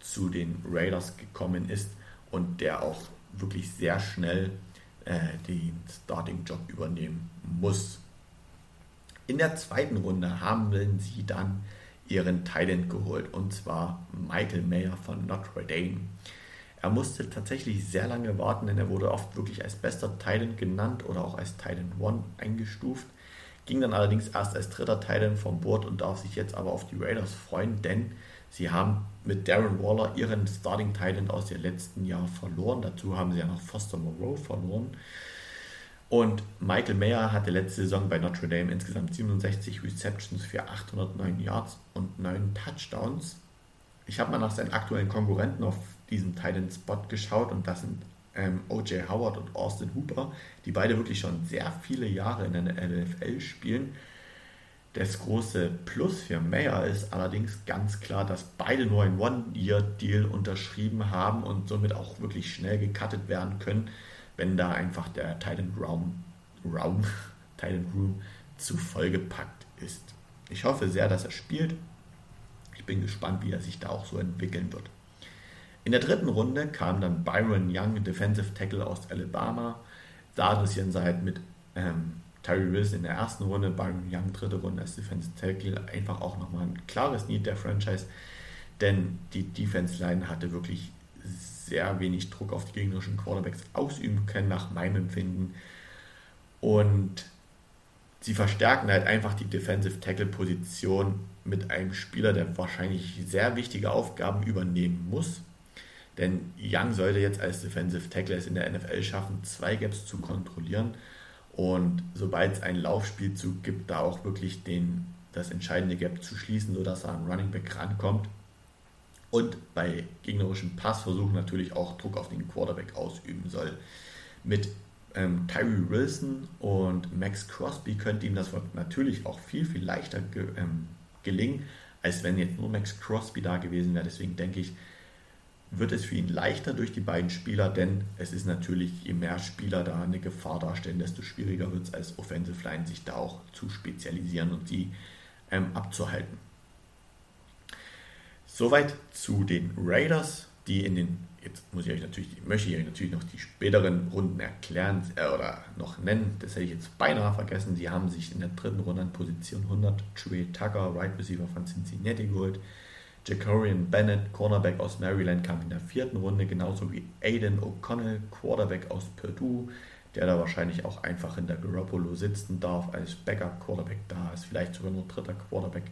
zu den Raiders gekommen ist und der auch wirklich sehr schnell äh, den Starting-Job übernehmen muss. In der zweiten Runde haben sie dann ihren Thailand geholt und zwar Michael Mayer von Notre Dame. Er musste tatsächlich sehr lange warten, denn er wurde oft wirklich als bester Titan genannt oder auch als Titan One eingestuft. Ging dann allerdings erst als dritter Titan vom Board und darf sich jetzt aber auf die Raiders freuen, denn sie haben mit Darren Waller ihren Starting Titan aus dem letzten Jahr verloren. Dazu haben sie ja noch Foster Moreau verloren. Und Michael Mayer hatte letzte Saison bei Notre Dame insgesamt 67 Receptions für 809 Yards und 9 Touchdowns. Ich habe mal nach seinen aktuellen Konkurrenten auf diesen Titan-Spot geschaut und das sind ähm, O.J. Howard und Austin Hooper, die beide wirklich schon sehr viele Jahre in der NFL spielen. Das große Plus für Mayer ist allerdings ganz klar, dass beide nur ein One-Year-Deal unterschrieben haben und somit auch wirklich schnell gecuttet werden können, wenn da einfach der Titan Room, Room, Titan Room zu vollgepackt ist. Ich hoffe sehr, dass er spielt. Ich bin gespannt, wie er sich da auch so entwickeln wird. In der dritten Runde kam dann Byron Young, Defensive Tackle aus Alabama. Da interessieren sie halt mit ähm, Tyree Wilson in der ersten Runde, Byron Young dritte Runde als Defensive Tackle. Einfach auch nochmal ein klares Need der Franchise, denn die Defense Line hatte wirklich sehr wenig Druck auf die gegnerischen Quarterbacks ausüben können, nach meinem Empfinden. Und sie verstärken halt einfach die Defensive Tackle Position mit einem Spieler, der wahrscheinlich sehr wichtige Aufgaben übernehmen muss. Denn Young sollte jetzt als Defensive Tackle es in der NFL schaffen, zwei Gaps zu kontrollieren. Und sobald es einen Laufspielzug gibt, da auch wirklich den das entscheidende Gap zu schließen, sodass er an Running Back rankommt. Und bei gegnerischen Passversuchen natürlich auch Druck auf den Quarterback ausüben soll. Mit ähm, Tyree Wilson und Max Crosby könnte ihm das natürlich auch viel, viel leichter ge ähm, gelingen, als wenn jetzt nur Max Crosby da gewesen wäre. Deswegen denke ich, wird es für ihn leichter durch die beiden Spieler, denn es ist natürlich, je mehr Spieler da eine Gefahr darstellen, desto schwieriger wird es als Offensive Line, sich da auch zu spezialisieren und sie ähm, abzuhalten. Soweit zu den Raiders, die in den, jetzt muss ich euch natürlich, möchte ich euch natürlich noch die späteren Runden erklären äh, oder noch nennen, das hätte ich jetzt beinahe vergessen. Sie haben sich in der dritten Runde an Position 100 Trey Tucker, Right Receiver von Cincinnati geholt. Jacorian Bennett, Cornerback aus Maryland, kam in der vierten Runde, genauso wie Aiden O'Connell, Quarterback aus Purdue, der da wahrscheinlich auch einfach in der Garoppolo sitzen darf als Backup-Quarterback da ist, vielleicht sogar nur dritter Quarterback.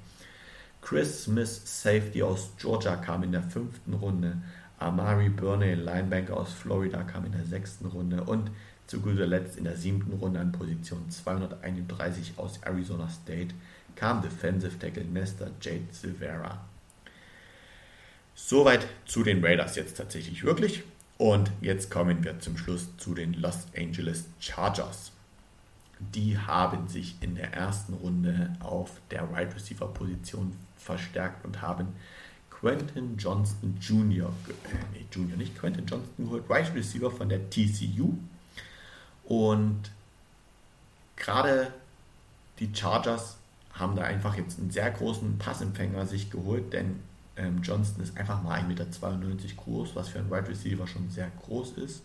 Chris Smith, Safety aus Georgia, kam in der fünften Runde. Amari Burney, Linebanker aus Florida, kam in der sechsten Runde. Und zu guter Letzt in der siebten Runde an Position 231 aus Arizona State kam Defensive Tackle Nesta Jade Silvera. Soweit zu den Raiders jetzt tatsächlich wirklich. Und jetzt kommen wir zum Schluss zu den Los Angeles Chargers. Die haben sich in der ersten Runde auf der Wide Receiver Position verstärkt und haben Quentin Johnston Jr. Äh, nee, Junior nicht Quentin Johnston geholt, Wide Receiver von der TCU. Und gerade die Chargers haben da einfach jetzt einen sehr großen Passempfänger sich geholt, denn ähm, Johnston ist einfach mal 1,92 Meter groß, was für einen Wide Receiver schon sehr groß ist.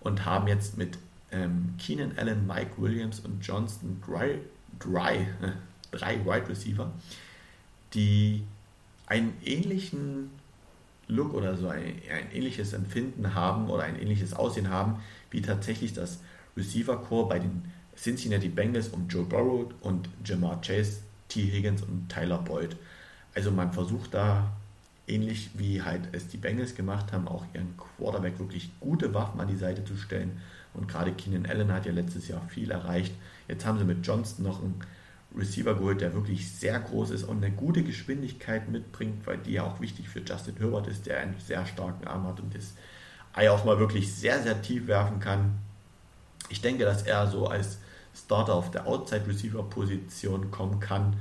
Und haben jetzt mit ähm, Keenan Allen, Mike Williams und Johnston drei, drei, drei Wide Receiver, die einen ähnlichen Look oder so ein, ein, ähnliches Empfinden haben oder ein ähnliches Aussehen haben, wie tatsächlich das Receiver Core bei den Cincinnati Bengals um Joe Burrow und Jamar Chase, T. Higgins und Tyler Boyd. Also man versucht da ähnlich wie halt es die Bengals gemacht haben, auch ihren Quarterback wirklich gute Waffen an die Seite zu stellen. Und gerade Keenan Allen hat ja letztes Jahr viel erreicht. Jetzt haben sie mit Johnston noch einen Receiver geholt, der wirklich sehr groß ist und eine gute Geschwindigkeit mitbringt, weil die ja auch wichtig für Justin Herbert ist, der einen sehr starken Arm hat und das Ei auch mal wirklich sehr, sehr tief werfen kann. Ich denke, dass er so als Starter auf der Outside Receiver Position kommen kann.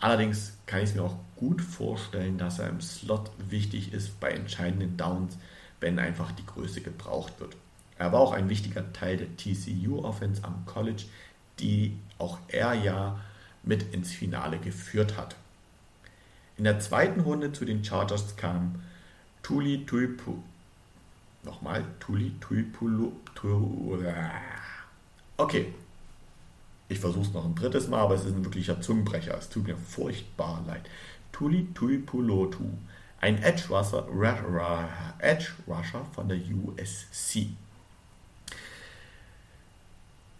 Allerdings kann ich es mir auch gut vorstellen, dass er im Slot wichtig ist bei entscheidenden Downs, wenn einfach die Größe gebraucht wird. Er war auch ein wichtiger Teil der TCU-Offense am College, die auch er ja mit ins Finale geführt hat. In der zweiten Runde zu den Chargers kam Tuli Tuipu. Nochmal, Tuli Tuipulu. Okay, ich versuche es noch ein drittes Mal, aber es ist ein wirklicher Zungenbrecher. Es tut mir furchtbar leid. Tuli Tuipulotu, ein Edge Rusher, Edge Rusher von der USC.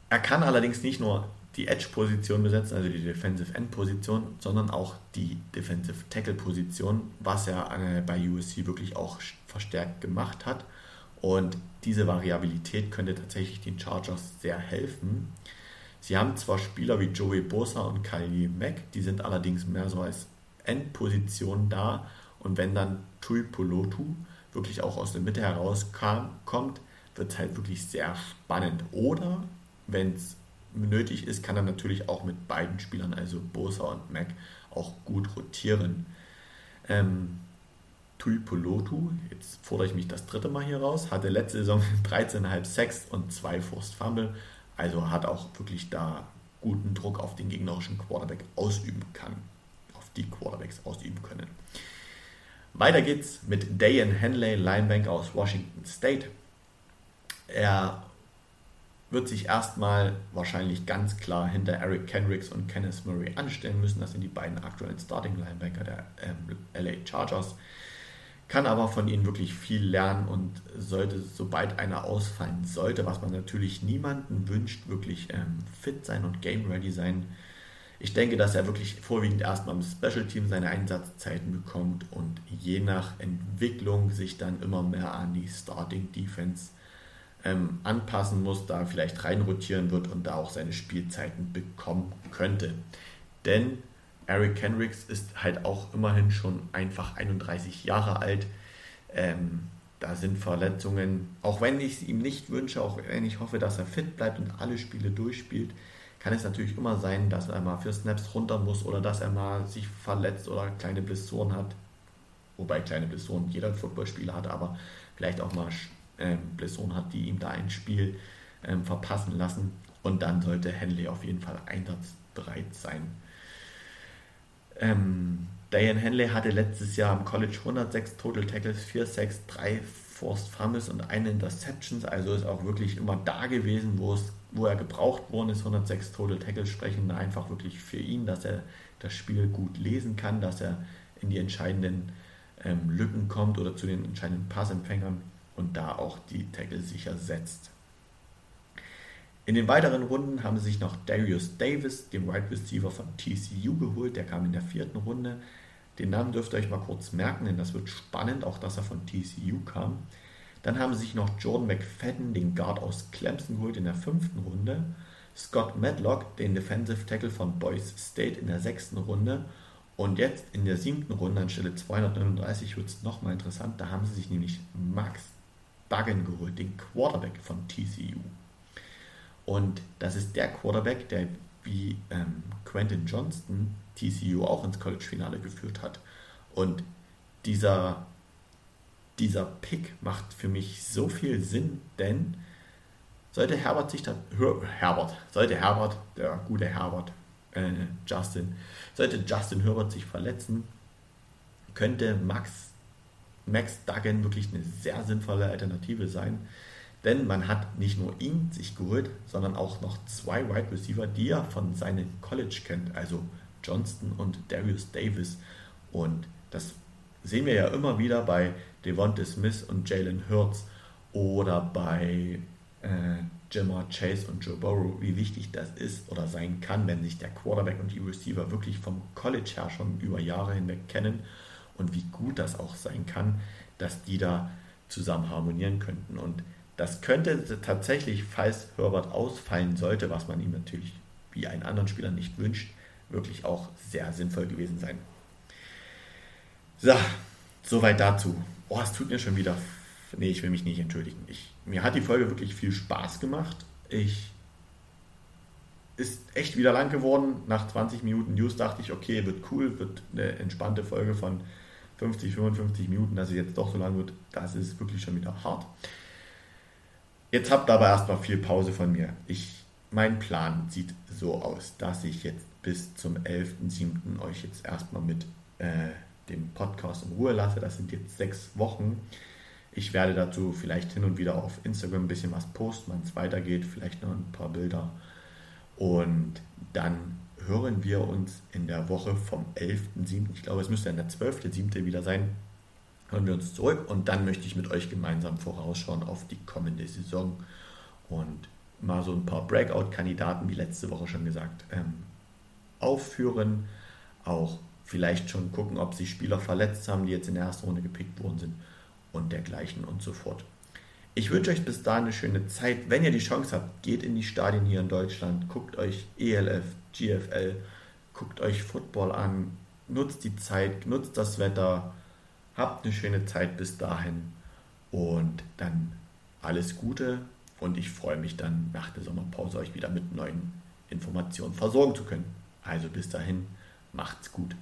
Er kann allerdings nicht nur die Edge-Position besetzen, also die Defensive End-Position, sondern auch die Defensive Tackle-Position, was er äh, bei USC wirklich auch verstärkt gemacht hat. Und diese Variabilität könnte tatsächlich den Chargers sehr helfen. Sie haben zwar Spieler wie Joey Bosa und Kylie Mack, die sind allerdings mehr so als Endposition da. Und wenn dann Tui Polotu wirklich auch aus der Mitte herauskommt, wird es halt wirklich sehr spannend. Oder wenn es nötig ist, kann er natürlich auch mit beiden Spielern, also Bosa und Mac, auch gut rotieren. Ähm, Tuipolotu, jetzt fordere ich mich das dritte Mal hier raus, hatte letzte Saison 13,5 Sex und 2 Forced Fumble, also hat auch wirklich da guten Druck auf den gegnerischen Quarterback ausüben kann, auf die Quarterbacks ausüben können. Weiter geht's mit Dayan Henley, Linebanker aus Washington State. Er wird sich erstmal wahrscheinlich ganz klar hinter Eric Kendricks und Kenneth Murray anstellen müssen. Das sind die beiden aktuellen Starting Linebacker der ähm, LA Chargers. Kann aber von ihnen wirklich viel lernen und sollte, sobald einer ausfallen sollte, was man natürlich niemanden wünscht, wirklich ähm, fit sein und game ready sein. Ich denke, dass er wirklich vorwiegend erstmal im Special Team seine Einsatzzeiten bekommt und je nach Entwicklung sich dann immer mehr an die Starting Defense ähm, anpassen muss, da vielleicht reinrotieren wird und da auch seine Spielzeiten bekommen könnte. Denn Eric Kendricks ist halt auch immerhin schon einfach 31 Jahre alt. Ähm, da sind Verletzungen, auch wenn ich es ihm nicht wünsche, auch wenn ich hoffe, dass er fit bleibt und alle Spiele durchspielt, kann es natürlich immer sein, dass er mal für Snaps runter muss oder dass er mal sich verletzt oder kleine Blessuren hat. Wobei kleine Blessuren jeder Footballspieler hat, aber vielleicht auch mal ähm, Blessuren hat, die ihm da ein Spiel ähm, verpassen lassen. Und dann sollte Henley auf jeden Fall einsatzbereit sein. Ähm, Diane Henley hatte letztes Jahr am College 106 Total Tackles, 4 Sacks, 3 Forced Fumbles und eine Interceptions. Also ist auch wirklich immer da gewesen, wo, es, wo er gebraucht worden ist. 106 Total Tackles sprechen einfach wirklich für ihn, dass er das Spiel gut lesen kann, dass er in die entscheidenden ähm, Lücken kommt oder zu den entscheidenden Passempfängern und da auch die Tackle sicher setzt. In den weiteren Runden haben sie sich noch Darius Davis, den Wide Receiver von TCU, geholt. Der kam in der vierten Runde. Den Namen dürft ihr euch mal kurz merken, denn das wird spannend, auch dass er von TCU kam. Dann haben sie sich noch Jordan McFadden, den Guard aus Clemson, geholt in der fünften Runde. Scott Medlock, den Defensive Tackle von Boise State in der sechsten Runde. Und jetzt in der siebten Runde anstelle 239 wird es nochmal interessant. Da haben sie sich nämlich Max Duggan geholt, den Quarterback von TCU. Und das ist der Quarterback, der wie ähm, Quentin Johnston TCU auch ins College-Finale geführt hat. Und dieser, dieser Pick macht für mich so viel Sinn, denn sollte Herbert sich da, Herbert, sollte Herbert, der gute Herbert, äh, Justin, sollte Justin Herbert sich verletzen, könnte Max, Max Duggan wirklich eine sehr sinnvolle Alternative sein. Denn man hat nicht nur ihn sich geholt, sondern auch noch zwei Wide Receiver, die er von seinem College kennt, also Johnston und Darius Davis. Und das sehen wir ja immer wieder bei Devonta Smith und Jalen Hurts oder bei äh, Jamar Chase und Joe Burrow, wie wichtig das ist oder sein kann, wenn sich der Quarterback und die Receiver wirklich vom College her schon über Jahre hinweg kennen und wie gut das auch sein kann, dass die da zusammen harmonieren könnten. Und das könnte tatsächlich, falls Herbert ausfallen sollte, was man ihm natürlich wie einen anderen Spieler nicht wünscht, wirklich auch sehr sinnvoll gewesen sein. So, soweit dazu. Oh, es tut mir schon wieder. Nee, ich will mich nicht entschuldigen. Ich, mir hat die Folge wirklich viel Spaß gemacht. Ich ist echt wieder lang geworden. Nach 20 Minuten News dachte ich, okay, wird cool, wird eine entspannte Folge von 50, 55 Minuten, dass es jetzt doch so lang wird. Das ist wirklich schon wieder hart. Jetzt habt aber erstmal viel Pause von mir. Ich, mein Plan sieht so aus, dass ich jetzt bis zum 11.07. euch jetzt erstmal mit äh, dem Podcast in Ruhe lasse. Das sind jetzt sechs Wochen. Ich werde dazu vielleicht hin und wieder auf Instagram ein bisschen was posten, wann es weitergeht, vielleicht noch ein paar Bilder. Und dann hören wir uns in der Woche vom 11.07. Ich glaube, es müsste dann der 12.07. wieder sein hören wir uns zurück und dann möchte ich mit euch gemeinsam vorausschauen auf die kommende Saison und mal so ein paar Breakout-Kandidaten, wie letzte Woche schon gesagt, ähm, aufführen. Auch vielleicht schon gucken, ob sich Spieler verletzt haben, die jetzt in der ersten Runde gepickt worden sind und dergleichen und so fort. Ich wünsche euch bis dahin eine schöne Zeit. Wenn ihr die Chance habt, geht in die Stadien hier in Deutschland, guckt euch ELF, GFL, guckt euch Football an, nutzt die Zeit, nutzt das Wetter, Habt eine schöne Zeit bis dahin und dann alles Gute und ich freue mich dann nach der Sommerpause euch wieder mit neuen Informationen versorgen zu können. Also bis dahin, macht's gut.